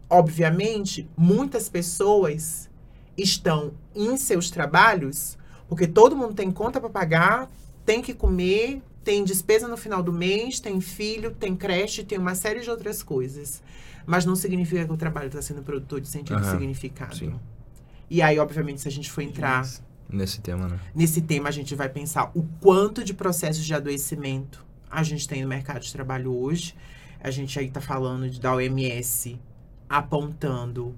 Obviamente, muitas pessoas estão em seus trabalhos porque todo mundo tem conta para pagar, tem que comer, tem despesa no final do mês, tem filho, tem creche, tem uma série de outras coisas. Mas não significa que o trabalho está sendo produtor de sentido Aham, significado. sim. E aí, obviamente, se a gente for entrar Nesse tema, né? nesse tema, a gente vai pensar o quanto de processos de adoecimento a gente tem no mercado de trabalho hoje. A gente aí está falando de, da OMS apontando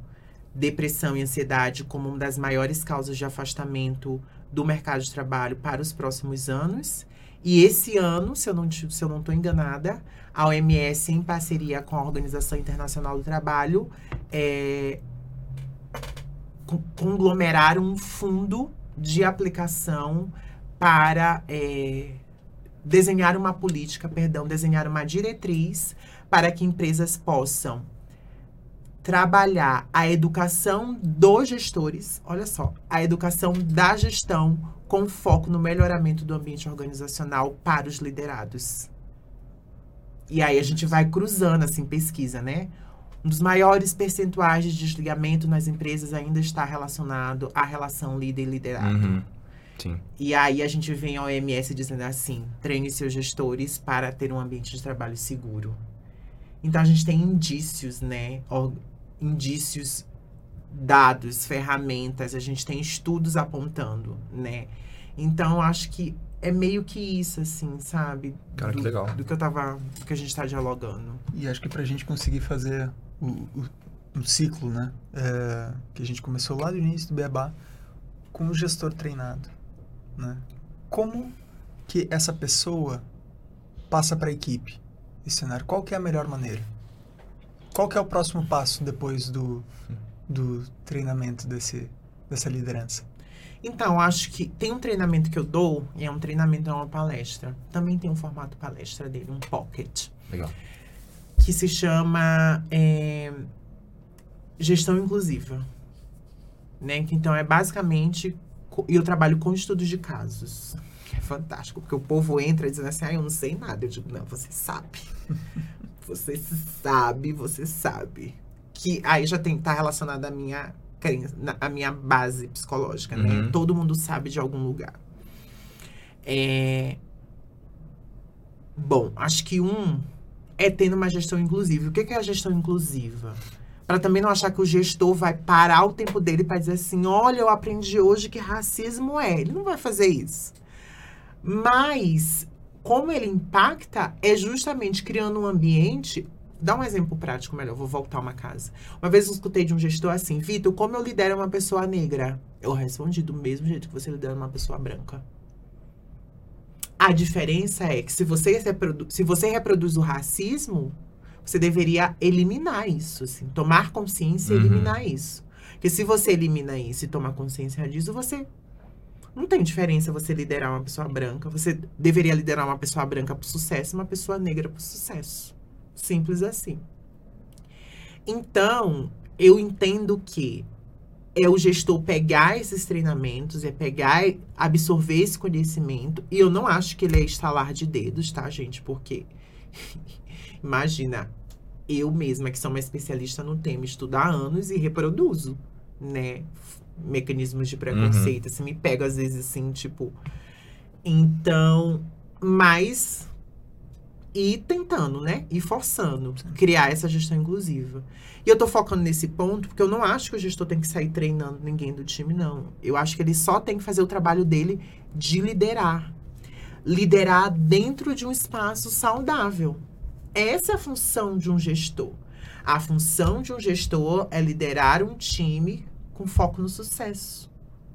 depressão e ansiedade como uma das maiores causas de afastamento do mercado de trabalho para os próximos anos. E esse ano, se eu não se eu não estou enganada, a OMS, em parceria com a Organização Internacional do Trabalho, é, con- conglomeraram um fundo de aplicação para é, desenhar uma política, perdão, desenhar uma diretriz para que empresas possam trabalhar a educação dos gestores, olha só, a educação da gestão com foco no melhoramento do ambiente organizacional para os liderados. E aí a gente vai cruzando assim pesquisa, né? Um dos maiores percentuais de desligamento nas empresas ainda está relacionado à relação líder e liderado. Uhum. Sim. E aí a gente vem a OMS dizendo assim: treine seus gestores para ter um ambiente de trabalho seguro. Então a gente tem indícios, né? Indícios, dados, ferramentas, a gente tem estudos apontando, né? Então acho que é meio que isso, assim, sabe? Cara, que do, legal. Do que eu tava. Do que a gente tá dialogando. E acho que pra gente conseguir fazer o, o, um ciclo, né? é, que a gente começou lá do início do Beabá, com o gestor treinado, né? Como que essa pessoa passa para a equipe esse cenário? Qual que é a melhor maneira? Qual que é o próximo passo depois do, do treinamento desse, dessa liderança? Então, acho que tem um treinamento que eu dou, e é um treinamento, é uma palestra. Também tem um formato palestra dele, um pocket. Legal. que se chama é, gestão inclusiva, né? Que então é basicamente e eu trabalho com estudos de casos. Que é fantástico, porque o povo entra dizendo assim: "Ah, eu não sei nada". Eu digo: "Não, você sabe. você sabe, você sabe". Que aí já tem tá relacionado à minha crença, à minha base psicológica, né? Uhum. Todo mundo sabe de algum lugar. É, Bom, acho que um é tendo uma gestão inclusiva. O que que é a gestão inclusiva? Para também não achar que o gestor vai parar o tempo dele para dizer assim: olha, eu aprendi hoje que racismo é. Ele não vai fazer isso. Mas, como ele impacta, é justamente criando um ambiente. Dá um exemplo prático melhor, vou voltar a uma casa. Uma vez eu escutei de um gestor assim: Vitor, como eu lidero uma pessoa negra? Eu respondi do mesmo jeito que você lidera uma pessoa branca. A diferença é que se você, se você reproduz o racismo, você deveria eliminar isso, assim, tomar consciência e Uhum. eliminar isso. Porque se você elimina isso e toma consciência disso, você Não tem diferença você liderar uma pessoa branca. Você deveria liderar uma pessoa branca para sucesso e uma pessoa negra para sucesso. Simples assim. Então, eu entendo que é o gestor pegar esses treinamentos, é pegar, absorver esse conhecimento. E eu não acho que ele é estalar de dedos, tá, gente? Porque, imagina, eu mesma, que sou uma especialista no tema, estudo há anos e reproduzo, né? Mecanismos de preconceito. Uhum. Assim, me pega às vezes assim, tipo. Então, mas. E tentando, né? E forçando criar essa gestão inclusiva. E eu tô focando nesse ponto porque eu não acho que o gestor tem que sair treinando ninguém do time, não. Eu acho que ele só tem que fazer o trabalho dele de liderar. Liderar dentro de um espaço saudável. Essa é a função de um gestor. A função de um gestor é liderar um time com foco no sucesso.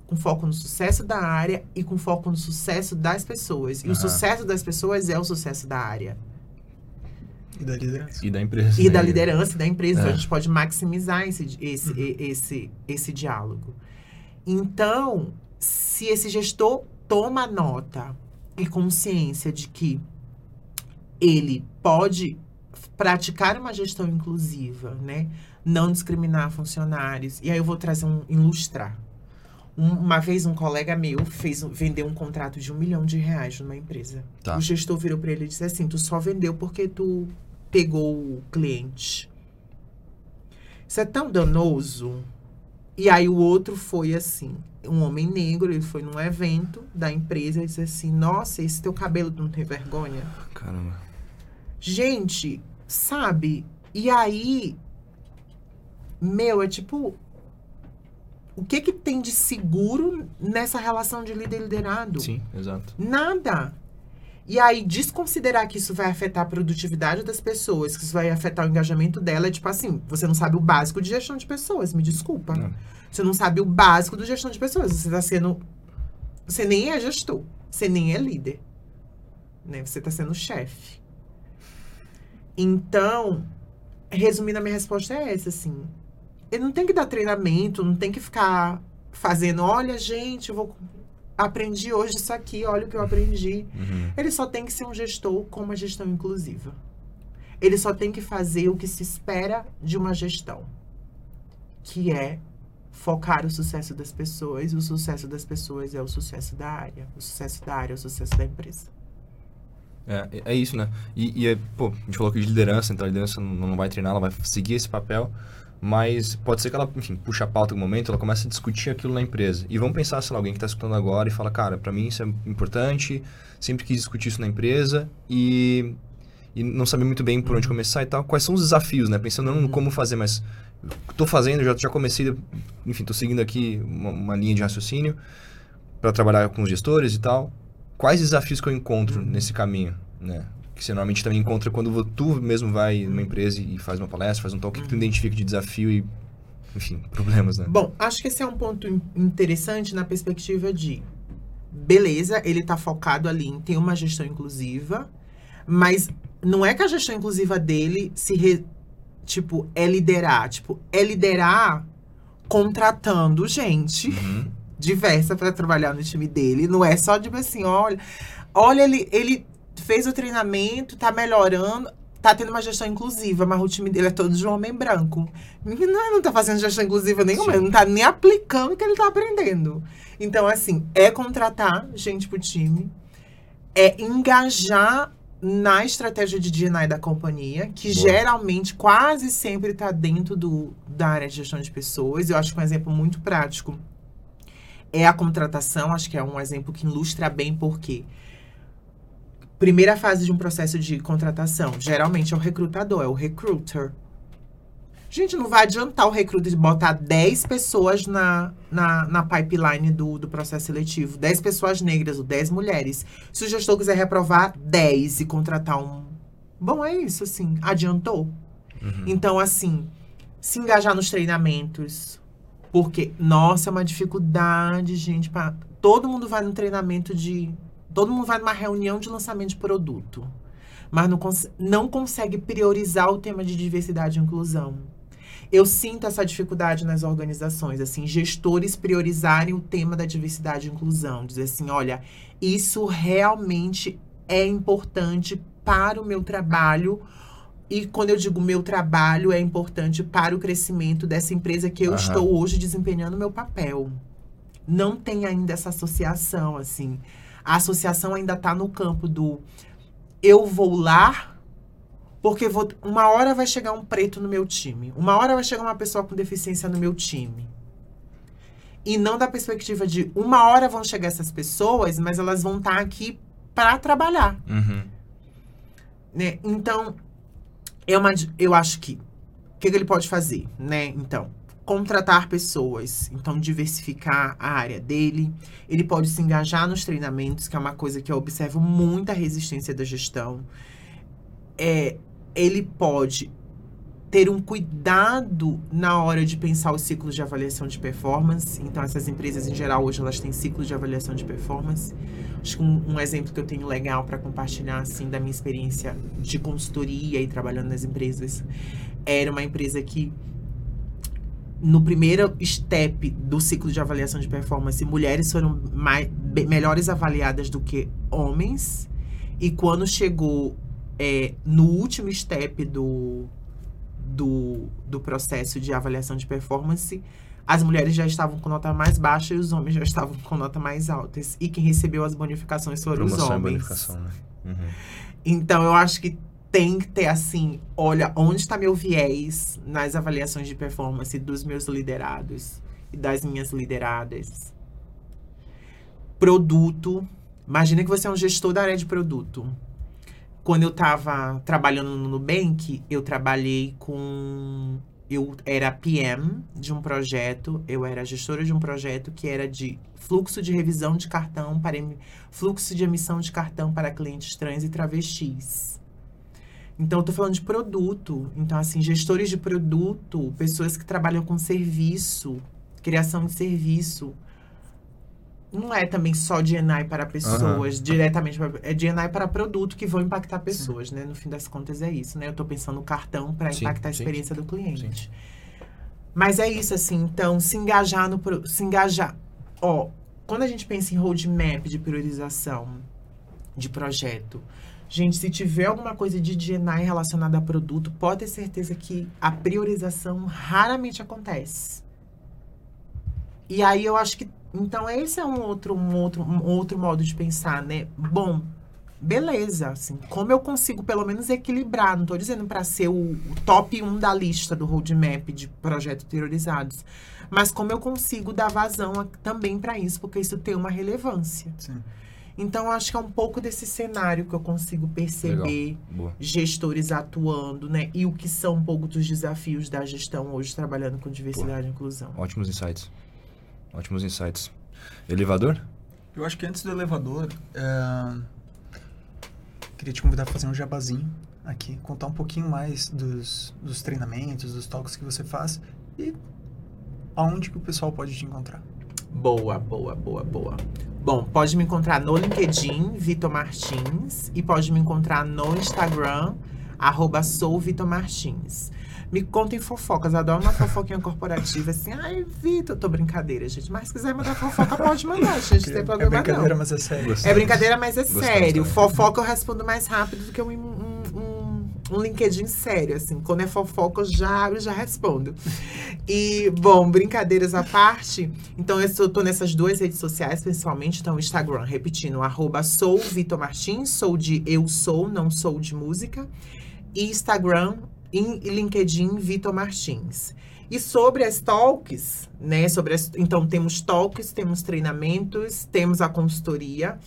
Com foco no sucesso da área e com foco no sucesso das pessoas. E uhum. o sucesso das pessoas é o sucesso da área. E da liderança. E da empresa. E né? da liderança e da empresa. É. Então a gente pode maximizar esse, esse, uhum. esse, esse diálogo. Então, se esse gestor toma nota e consciência de que ele pode praticar uma gestão inclusiva, né? Não discriminar funcionários. E aí eu vou trazer um ilustrar. Um, uma vez um colega meu fez vendeu um contrato de um milhão de reais numa empresa. Tá. O gestor virou para ele e disse assim: "Tu só vendeu porque tu pegou o cliente. Isso é tão danoso. E aí o outro foi assim, um homem negro, ele foi num evento da empresa e disse assim, nossa, esse teu cabelo não tem vergonha? Caramba. Gente, sabe? E aí, meu, é tipo, o que que tem de seguro nessa relação de líder liderado? Sim, exato. Nada. E aí, desconsiderar que isso vai afetar a produtividade das pessoas, que isso vai afetar o engajamento dela, é tipo assim, você não sabe o básico de gestão de pessoas, me desculpa. Não. Você não sabe o básico de gestão de pessoas. Você está sendo. Você nem é gestor, você nem é líder. Né? Você está sendo chefe. Então, resumindo, a minha resposta é essa, assim. Ele não tem que dar treinamento, não tem que ficar fazendo, olha, gente, eu vou aprendi hoje isso aqui, olha o que eu aprendi. Uhum. Ele só tem que ser um gestor com uma gestão inclusiva. Ele só tem que fazer o que se espera de uma gestão, que é focar o sucesso das pessoas. O sucesso das pessoas é o sucesso da área. O sucesso da área é o sucesso da empresa. É, é isso, né? E, e é, pô, a gente falou aqui de liderança, então a liderança não, não vai treinar, ela vai seguir esse papel mas pode ser que ela, enfim, puxe a pauta em algum momento, ela comece a discutir aquilo na empresa. E vamos pensar, sei lá, alguém que está escutando agora e fala, cara, para mim isso é importante, sempre quis discutir isso na empresa e, e não sabe muito bem por onde uhum. começar e tal. Quais são os desafios, né? Pensando não no uhum. como fazer, mas estou fazendo, já, já comecei, enfim, estou seguindo aqui uma, uma, linha de raciocínio para trabalhar com os gestores e tal. Quais desafios que eu encontro uhum. nesse caminho, né? Que você normalmente também encontra quando tu mesmo vai numa empresa e faz uma palestra, faz um talk, o que tu uhum. identifica de desafio e, enfim, problemas, né? Bom, acho que esse é um ponto interessante na perspectiva de, beleza, ele está focado ali em ter uma gestão inclusiva, mas não é que a gestão inclusiva dele se, re, tipo, é liderar, tipo, é liderar contratando gente uhum. diversa para trabalhar no time dele, não é só tipo assim, olha, olha ele, ele fez o treinamento, tá melhorando, tá tendo uma gestão inclusiva, mas o time dele é todo de homem branco. Não, não tá fazendo gestão inclusiva nenhuma, ele não tá nem aplicando o que ele tá aprendendo. Então, assim, é contratar gente pro time, é engajar na estratégia de D&I da companhia, que Boa. geralmente quase sempre está dentro do, da área de gestão de pessoas. Eu acho que um exemplo muito prático é a contratação. Acho que é um exemplo que ilustra bem por quê. Primeira fase de um processo de contratação, geralmente é o recrutador, é o recruiter. Gente, não vai adiantar o recruiter botar 10 pessoas na, na, na pipeline do, do processo seletivo. 10 pessoas negras ou 10 mulheres. Se o gestor quiser reprovar 10 e contratar um. Bom, é isso, assim. Adiantou. Uhum. Então, assim, se engajar nos treinamentos. Porque, nossa, é uma dificuldade, gente. Pra... Todo mundo vai no treinamento de Todo mundo vai numa reunião de lançamento de produto, mas não, cons não consegue priorizar o tema de diversidade e inclusão. eu sinto essa dificuldade nas organizações, assim, gestores priorizarem o tema da diversidade e inclusão, dizer assim, olha, isso realmente é importante para o meu trabalho. E quando eu digo meu trabalho, é importante para o crescimento dessa empresa que eu Aham. estou hoje desempenhando meu papel. Não tem ainda essa associação, assim. A associação ainda está no campo do eu vou lá porque vou, uma hora vai chegar um preto no meu time. Uma hora vai chegar uma pessoa com deficiência no meu time. E não da perspectiva de uma hora vão chegar essas pessoas, mas elas vão estar aqui para trabalhar, Uhum. né? Então, é uma, eu acho que o que, que ele pode fazer, né? Então, contratar pessoas, então diversificar a área dele. Ele pode se engajar nos treinamentos, que é uma coisa que eu observo muita resistência da gestão. É, ele pode ter um cuidado na hora de pensar os ciclos de avaliação de performance. Então, essas empresas, em geral, hoje elas têm ciclos de avaliação de performance. Acho que um, um exemplo que eu tenho legal para compartilhar, assim, da minha experiência de consultoria e trabalhando nas empresas, era uma empresa que, no primeiro step do ciclo de avaliação de performance, mulheres foram mais, melhores avaliadas do que homens. E quando chegou é, no último step do, do, do processo de avaliação de performance, as mulheres já estavam com nota mais baixa e os homens já estavam com nota mais altas. E quem recebeu as bonificações foram os Promoção e homens. bonificação, né? Uhum. Então, eu acho que tem que ter assim, olha, onde está meu viés nas avaliações de performance dos meus liderados e das minhas lideradas. Produto. Imagina que você é um gestor da área de produto. Quando eu estava trabalhando no Nubank, eu trabalhei com. Eu era PM de um projeto, eu era gestora de um projeto que era de fluxo de revisão de cartão para fluxo de emissão de cartão para clientes trans e travestis. Então, eu tô falando de produto. Então, assim, gestores de produto, pessoas que trabalham com serviço, criação de serviço. Não é também só DNI para pessoas, diretamente para, é DNI para produto que vão impactar pessoas, né? No fim das contas é isso, né? Eu tô pensando no cartão para Sim, impactar a sim, experiência do cliente. Mas é isso, assim, então, se engajar no. Se engajar. Ó, quando a gente pensa em roadmap de priorização de projeto, gente, se tiver alguma coisa de DNI relacionada a produto, pode ter certeza que a priorização raramente acontece. E aí eu acho que. Então, esse é um outro, um outro, um outro modo de pensar, né? Bom, beleza, assim, como eu consigo pelo menos equilibrar, não tô dizendo para ser o, o top 1 da lista do roadmap de projetos priorizados, mas como eu consigo dar vazão a- também para isso, porque isso tem uma relevância. Sim. Então, eu acho que é um pouco desse cenário que eu consigo perceber Boa. gestores atuando, né? E o que são um pouco dos desafios da gestão hoje trabalhando com diversidade e inclusão. Ótimos insights. Ótimos insights. Elevador? Eu acho que antes do elevador, é, queria te convidar a fazer um jabazinho aqui, contar um pouquinho mais dos, dos treinamentos, dos talks que você faz e aonde que o pessoal pode te encontrar. Boa, boa, boa, boa. Bom, pode me encontrar no LinkedIn, Vitor Martins, e pode me encontrar no Instagram, arroba sou Vitor Martins. Me contem fofocas, adoro uma fofoquinha corporativa, assim, ai, Vitor, tô brincadeira, gente, mas se quiser mandar fofoca, pode mandar, gente, não tem é problema brincadeira, não. mas é sério. Gostei. É brincadeira, mas é Gostamos sério. também. Fofoca eu respondo mais rápido do que um, um, um, LinkedIn sério, assim. Quando é fofoca, eu já abro e já respondo. E, bom, brincadeiras à parte. Então, eu sou- tô nessas duas redes sociais, principalmente. Então, Instagram, repetindo, arroba sou Vitor Martins. Sou de eu sou, não sou de música. E Instagram e LinkedIn, Vitor Martins. E sobre as talks, né? Sobre as, então, temos talks, temos treinamentos, temos a consultoria.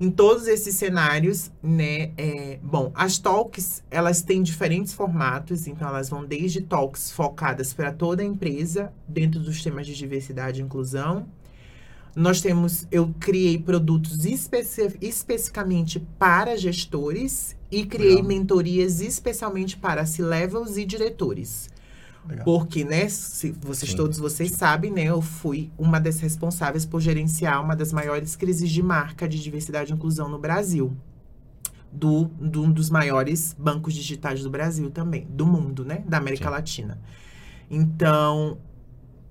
Em todos esses cenários, né? é, bom, as talks, elas têm diferentes formatos. Então, elas vão desde talks focadas para toda a empresa, dentro dos temas de diversidade e inclusão. Nós temos, eu criei produtos especi- especificamente para gestores e criei Legal. mentorias especialmente para C-levels e diretores. Legal. Porque, né, se vocês Sim. todos vocês sabem, né, eu fui uma das responsáveis por gerenciar uma das maiores crises de marca de diversidade e inclusão no Brasil. Do, do um dos maiores bancos digitais do Brasil também, do mundo, né, da América Sim. Latina. Então,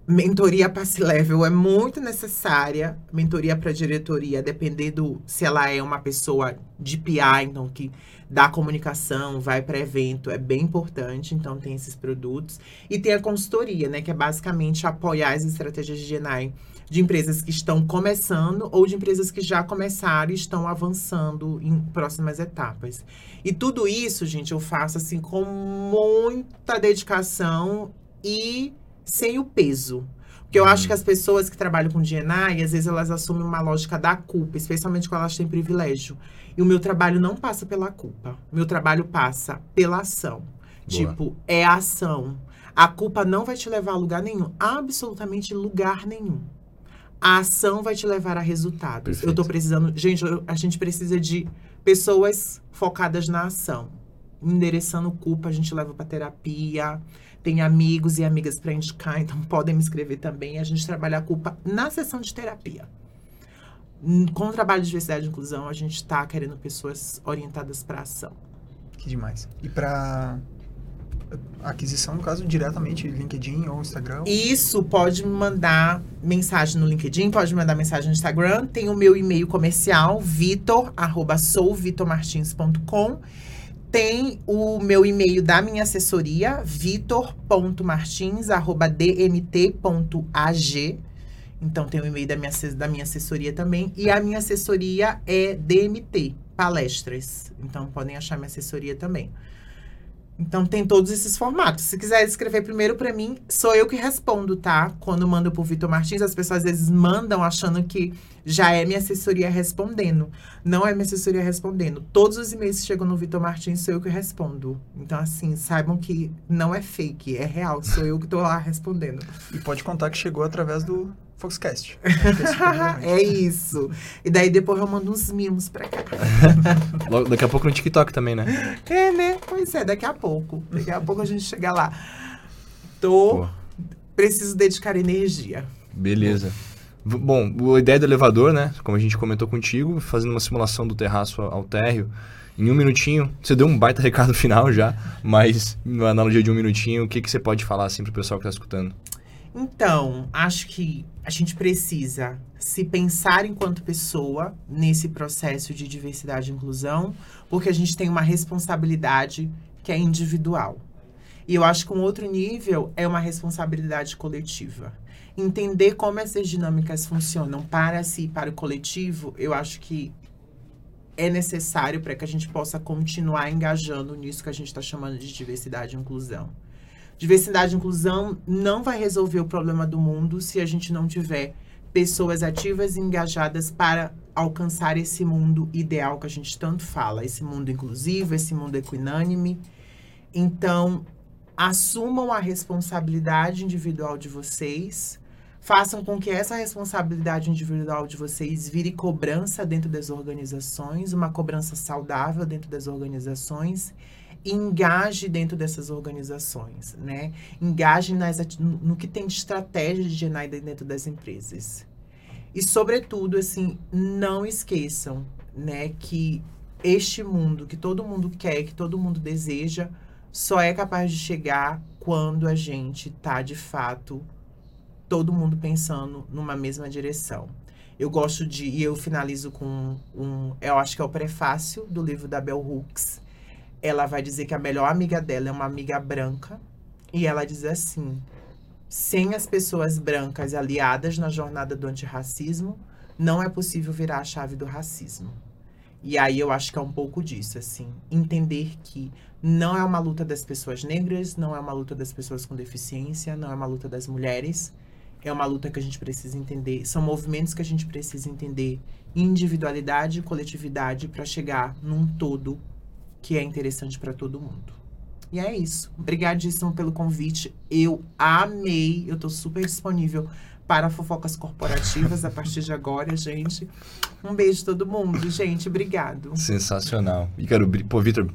mentoria passe level é muito necessária. Mentoria para diretoria, dependendo se ela é uma pessoa de PI, então que dá comunicação, vai para evento, é bem importante. Então tem esses produtos e tem a consultoria, né, que é basicamente apoiar as estratégias de GNI de empresas que estão começando ou de empresas que já começaram e estão avançando em próximas etapas. E tudo isso, gente, eu faço assim com muita dedicação e sem o peso. Porque eu acho que as pessoas que trabalham com DNA, às vezes elas assumem uma lógica da culpa, especialmente quando elas têm privilégio. E o meu trabalho não passa pela culpa. O meu trabalho passa pela ação. Boa. Tipo, é a ação. A culpa não vai te levar a lugar nenhum. Absolutamente lugar nenhum. A ação vai te levar a resultados. Perfeito. Eu tô precisando. Gente, eu- a gente precisa de pessoas focadas na ação. Endereçando culpa, a gente leva pra terapia. Tem amigos e amigas para indicar, então podem me escrever também. A gente trabalha a culpa na sessão de terapia. Hum, Com o trabalho de diversidade e inclusão, a gente está querendo pessoas orientadas para ação. Que demais. E para aquisição, no caso, diretamente LinkedIn ou Instagram? Isso pode me mandar mensagem no LinkedIn, pode me mandar mensagem no Instagram. Tem o meu e-mail comercial, vitor, arroba souvitormartins.com. Tem o meu e-mail da minha assessoria, vitor.martins, arroba dmt.ag. Então, tem o e-mail da minha, da minha assessoria também. E a minha assessoria é DMT, palestras. Então, podem achar minha assessoria também. Então tem todos esses formatos. Se quiser escrever primeiro pra mim, sou eu que respondo, tá? Quando mando pro Vitor Martins, as pessoas às vezes mandam achando que já é minha assessoria respondendo. Não é minha assessoria respondendo. Todos os e-mails que chegam no Vitor Martins sou eu que respondo. Então, assim, saibam que não é fake, é real. Sou eu que tô lá respondendo. E pode contar que chegou através do Foxcast. É isso. E daí depois eu mando uns mimos pra cá. Logo- daqui a pouco no TikTok também, né? É, né? Pois é, daqui a pouco. Daqui a pouco a gente chega lá. Tô. Pô, Preciso dedicar energia. beleza. Bom, a ideia do elevador, né? Como a gente comentou contigo, fazendo uma simulação do terraço ao térreo. Em um minutinho, você deu um baita recado final já, mas na analogia de um minutinho, o que, que você pode falar assim pro pessoal que tá escutando? Então, acho que a gente precisa se pensar enquanto pessoa nesse processo de diversidade e inclusão, porque a gente tem uma responsabilidade que é individual. E eu acho que um outro nível é uma responsabilidade coletiva. Entender como essas dinâmicas funcionam para si e para o coletivo, eu acho que é necessário para que a gente possa continuar engajando nisso que a gente está chamando de diversidade e inclusão. Diversidade e inclusão não vai resolver o problema do mundo se a gente não tiver pessoas ativas e engajadas para alcançar esse mundo ideal que a gente tanto fala, esse mundo inclusivo, esse mundo equinânime. Então, assumam a responsabilidade individual de vocês, façam com que essa responsabilidade individual de vocês vire cobrança dentro das organizações, uma cobrança saudável dentro das organizações engaje dentro dessas organizações, né? Engaje nas, no que tem de estratégia de GNI dentro das empresas. E, sobretudo, assim, não esqueçam, né, que este mundo que todo mundo quer, que todo mundo deseja, só é capaz de chegar quando a gente tá, de fato, todo mundo pensando numa mesma direção. Eu gosto de, e eu finalizo com um, eu acho que é o prefácio do livro da Bell Hooks, ela vai dizer que a melhor amiga dela é uma amiga branca. E ela diz assim: sem as pessoas brancas aliadas na jornada do antirracismo, não é possível virar a chave do racismo. E aí eu acho que é um pouco disso, assim. Entender que não é uma luta das pessoas negras, não é uma luta das pessoas com deficiência, não é uma luta das mulheres. É uma luta que a gente precisa entender. São movimentos que a gente precisa entender individualidade e coletividade para chegar num todo que é interessante para todo mundo. E é isso. Obrigadíssimo pelo convite. Eu amei. Eu tô super disponível para fofocas corporativas a partir de agora, gente. Um beijo a todo mundo, gente. Obrigado. Sensacional. E, bri- pô, Vitor,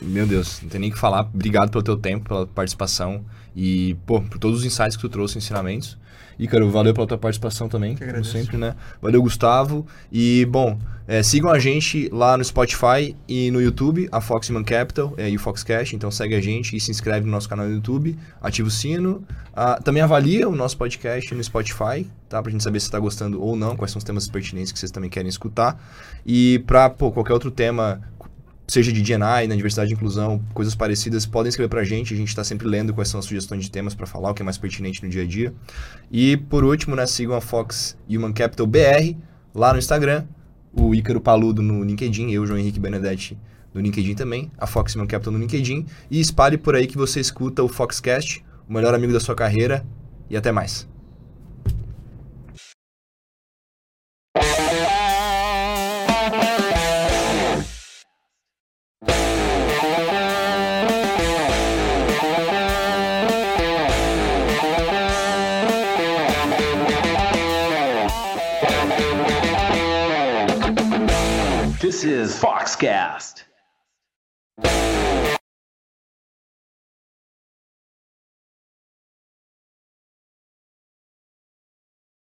meu Deus, não tem nem o que falar. Obrigado pelo teu tempo, pela participação e, pô, por todos os insights que tu trouxe, ensinamentos. Ícaro, valeu pela tua participação também, como sempre, né? Valeu, Gustavo. E, bom, é, sigam a gente lá no Spotify e no YouTube, a Fox Human Capital é, e o Foxcast. Então segue a gente e se inscreve no nosso canal no YouTube, ativa o sino. Ah, também avalia o nosso podcast no Spotify, tá? Pra gente saber se está gostando ou não, quais são os temas pertinentes que vocês também querem escutar. E pra, pô, qualquer outro tema seja de D&I, na diversidade e inclusão, coisas parecidas, podem escrever pra gente, a gente está sempre lendo quais são as sugestões de temas para falar, o que é mais pertinente no dia a dia. E por último, né, sigam a Fox Human Capital BR lá no Instagram, o Ícaro Paludo no LinkedIn, eu, João Henrique Benedetti, no LinkedIn também, a Fox Human Capital no LinkedIn, e espalhe por aí que você escuta o Foxcast, o melhor amigo da sua carreira, e até mais. This is Foxcast.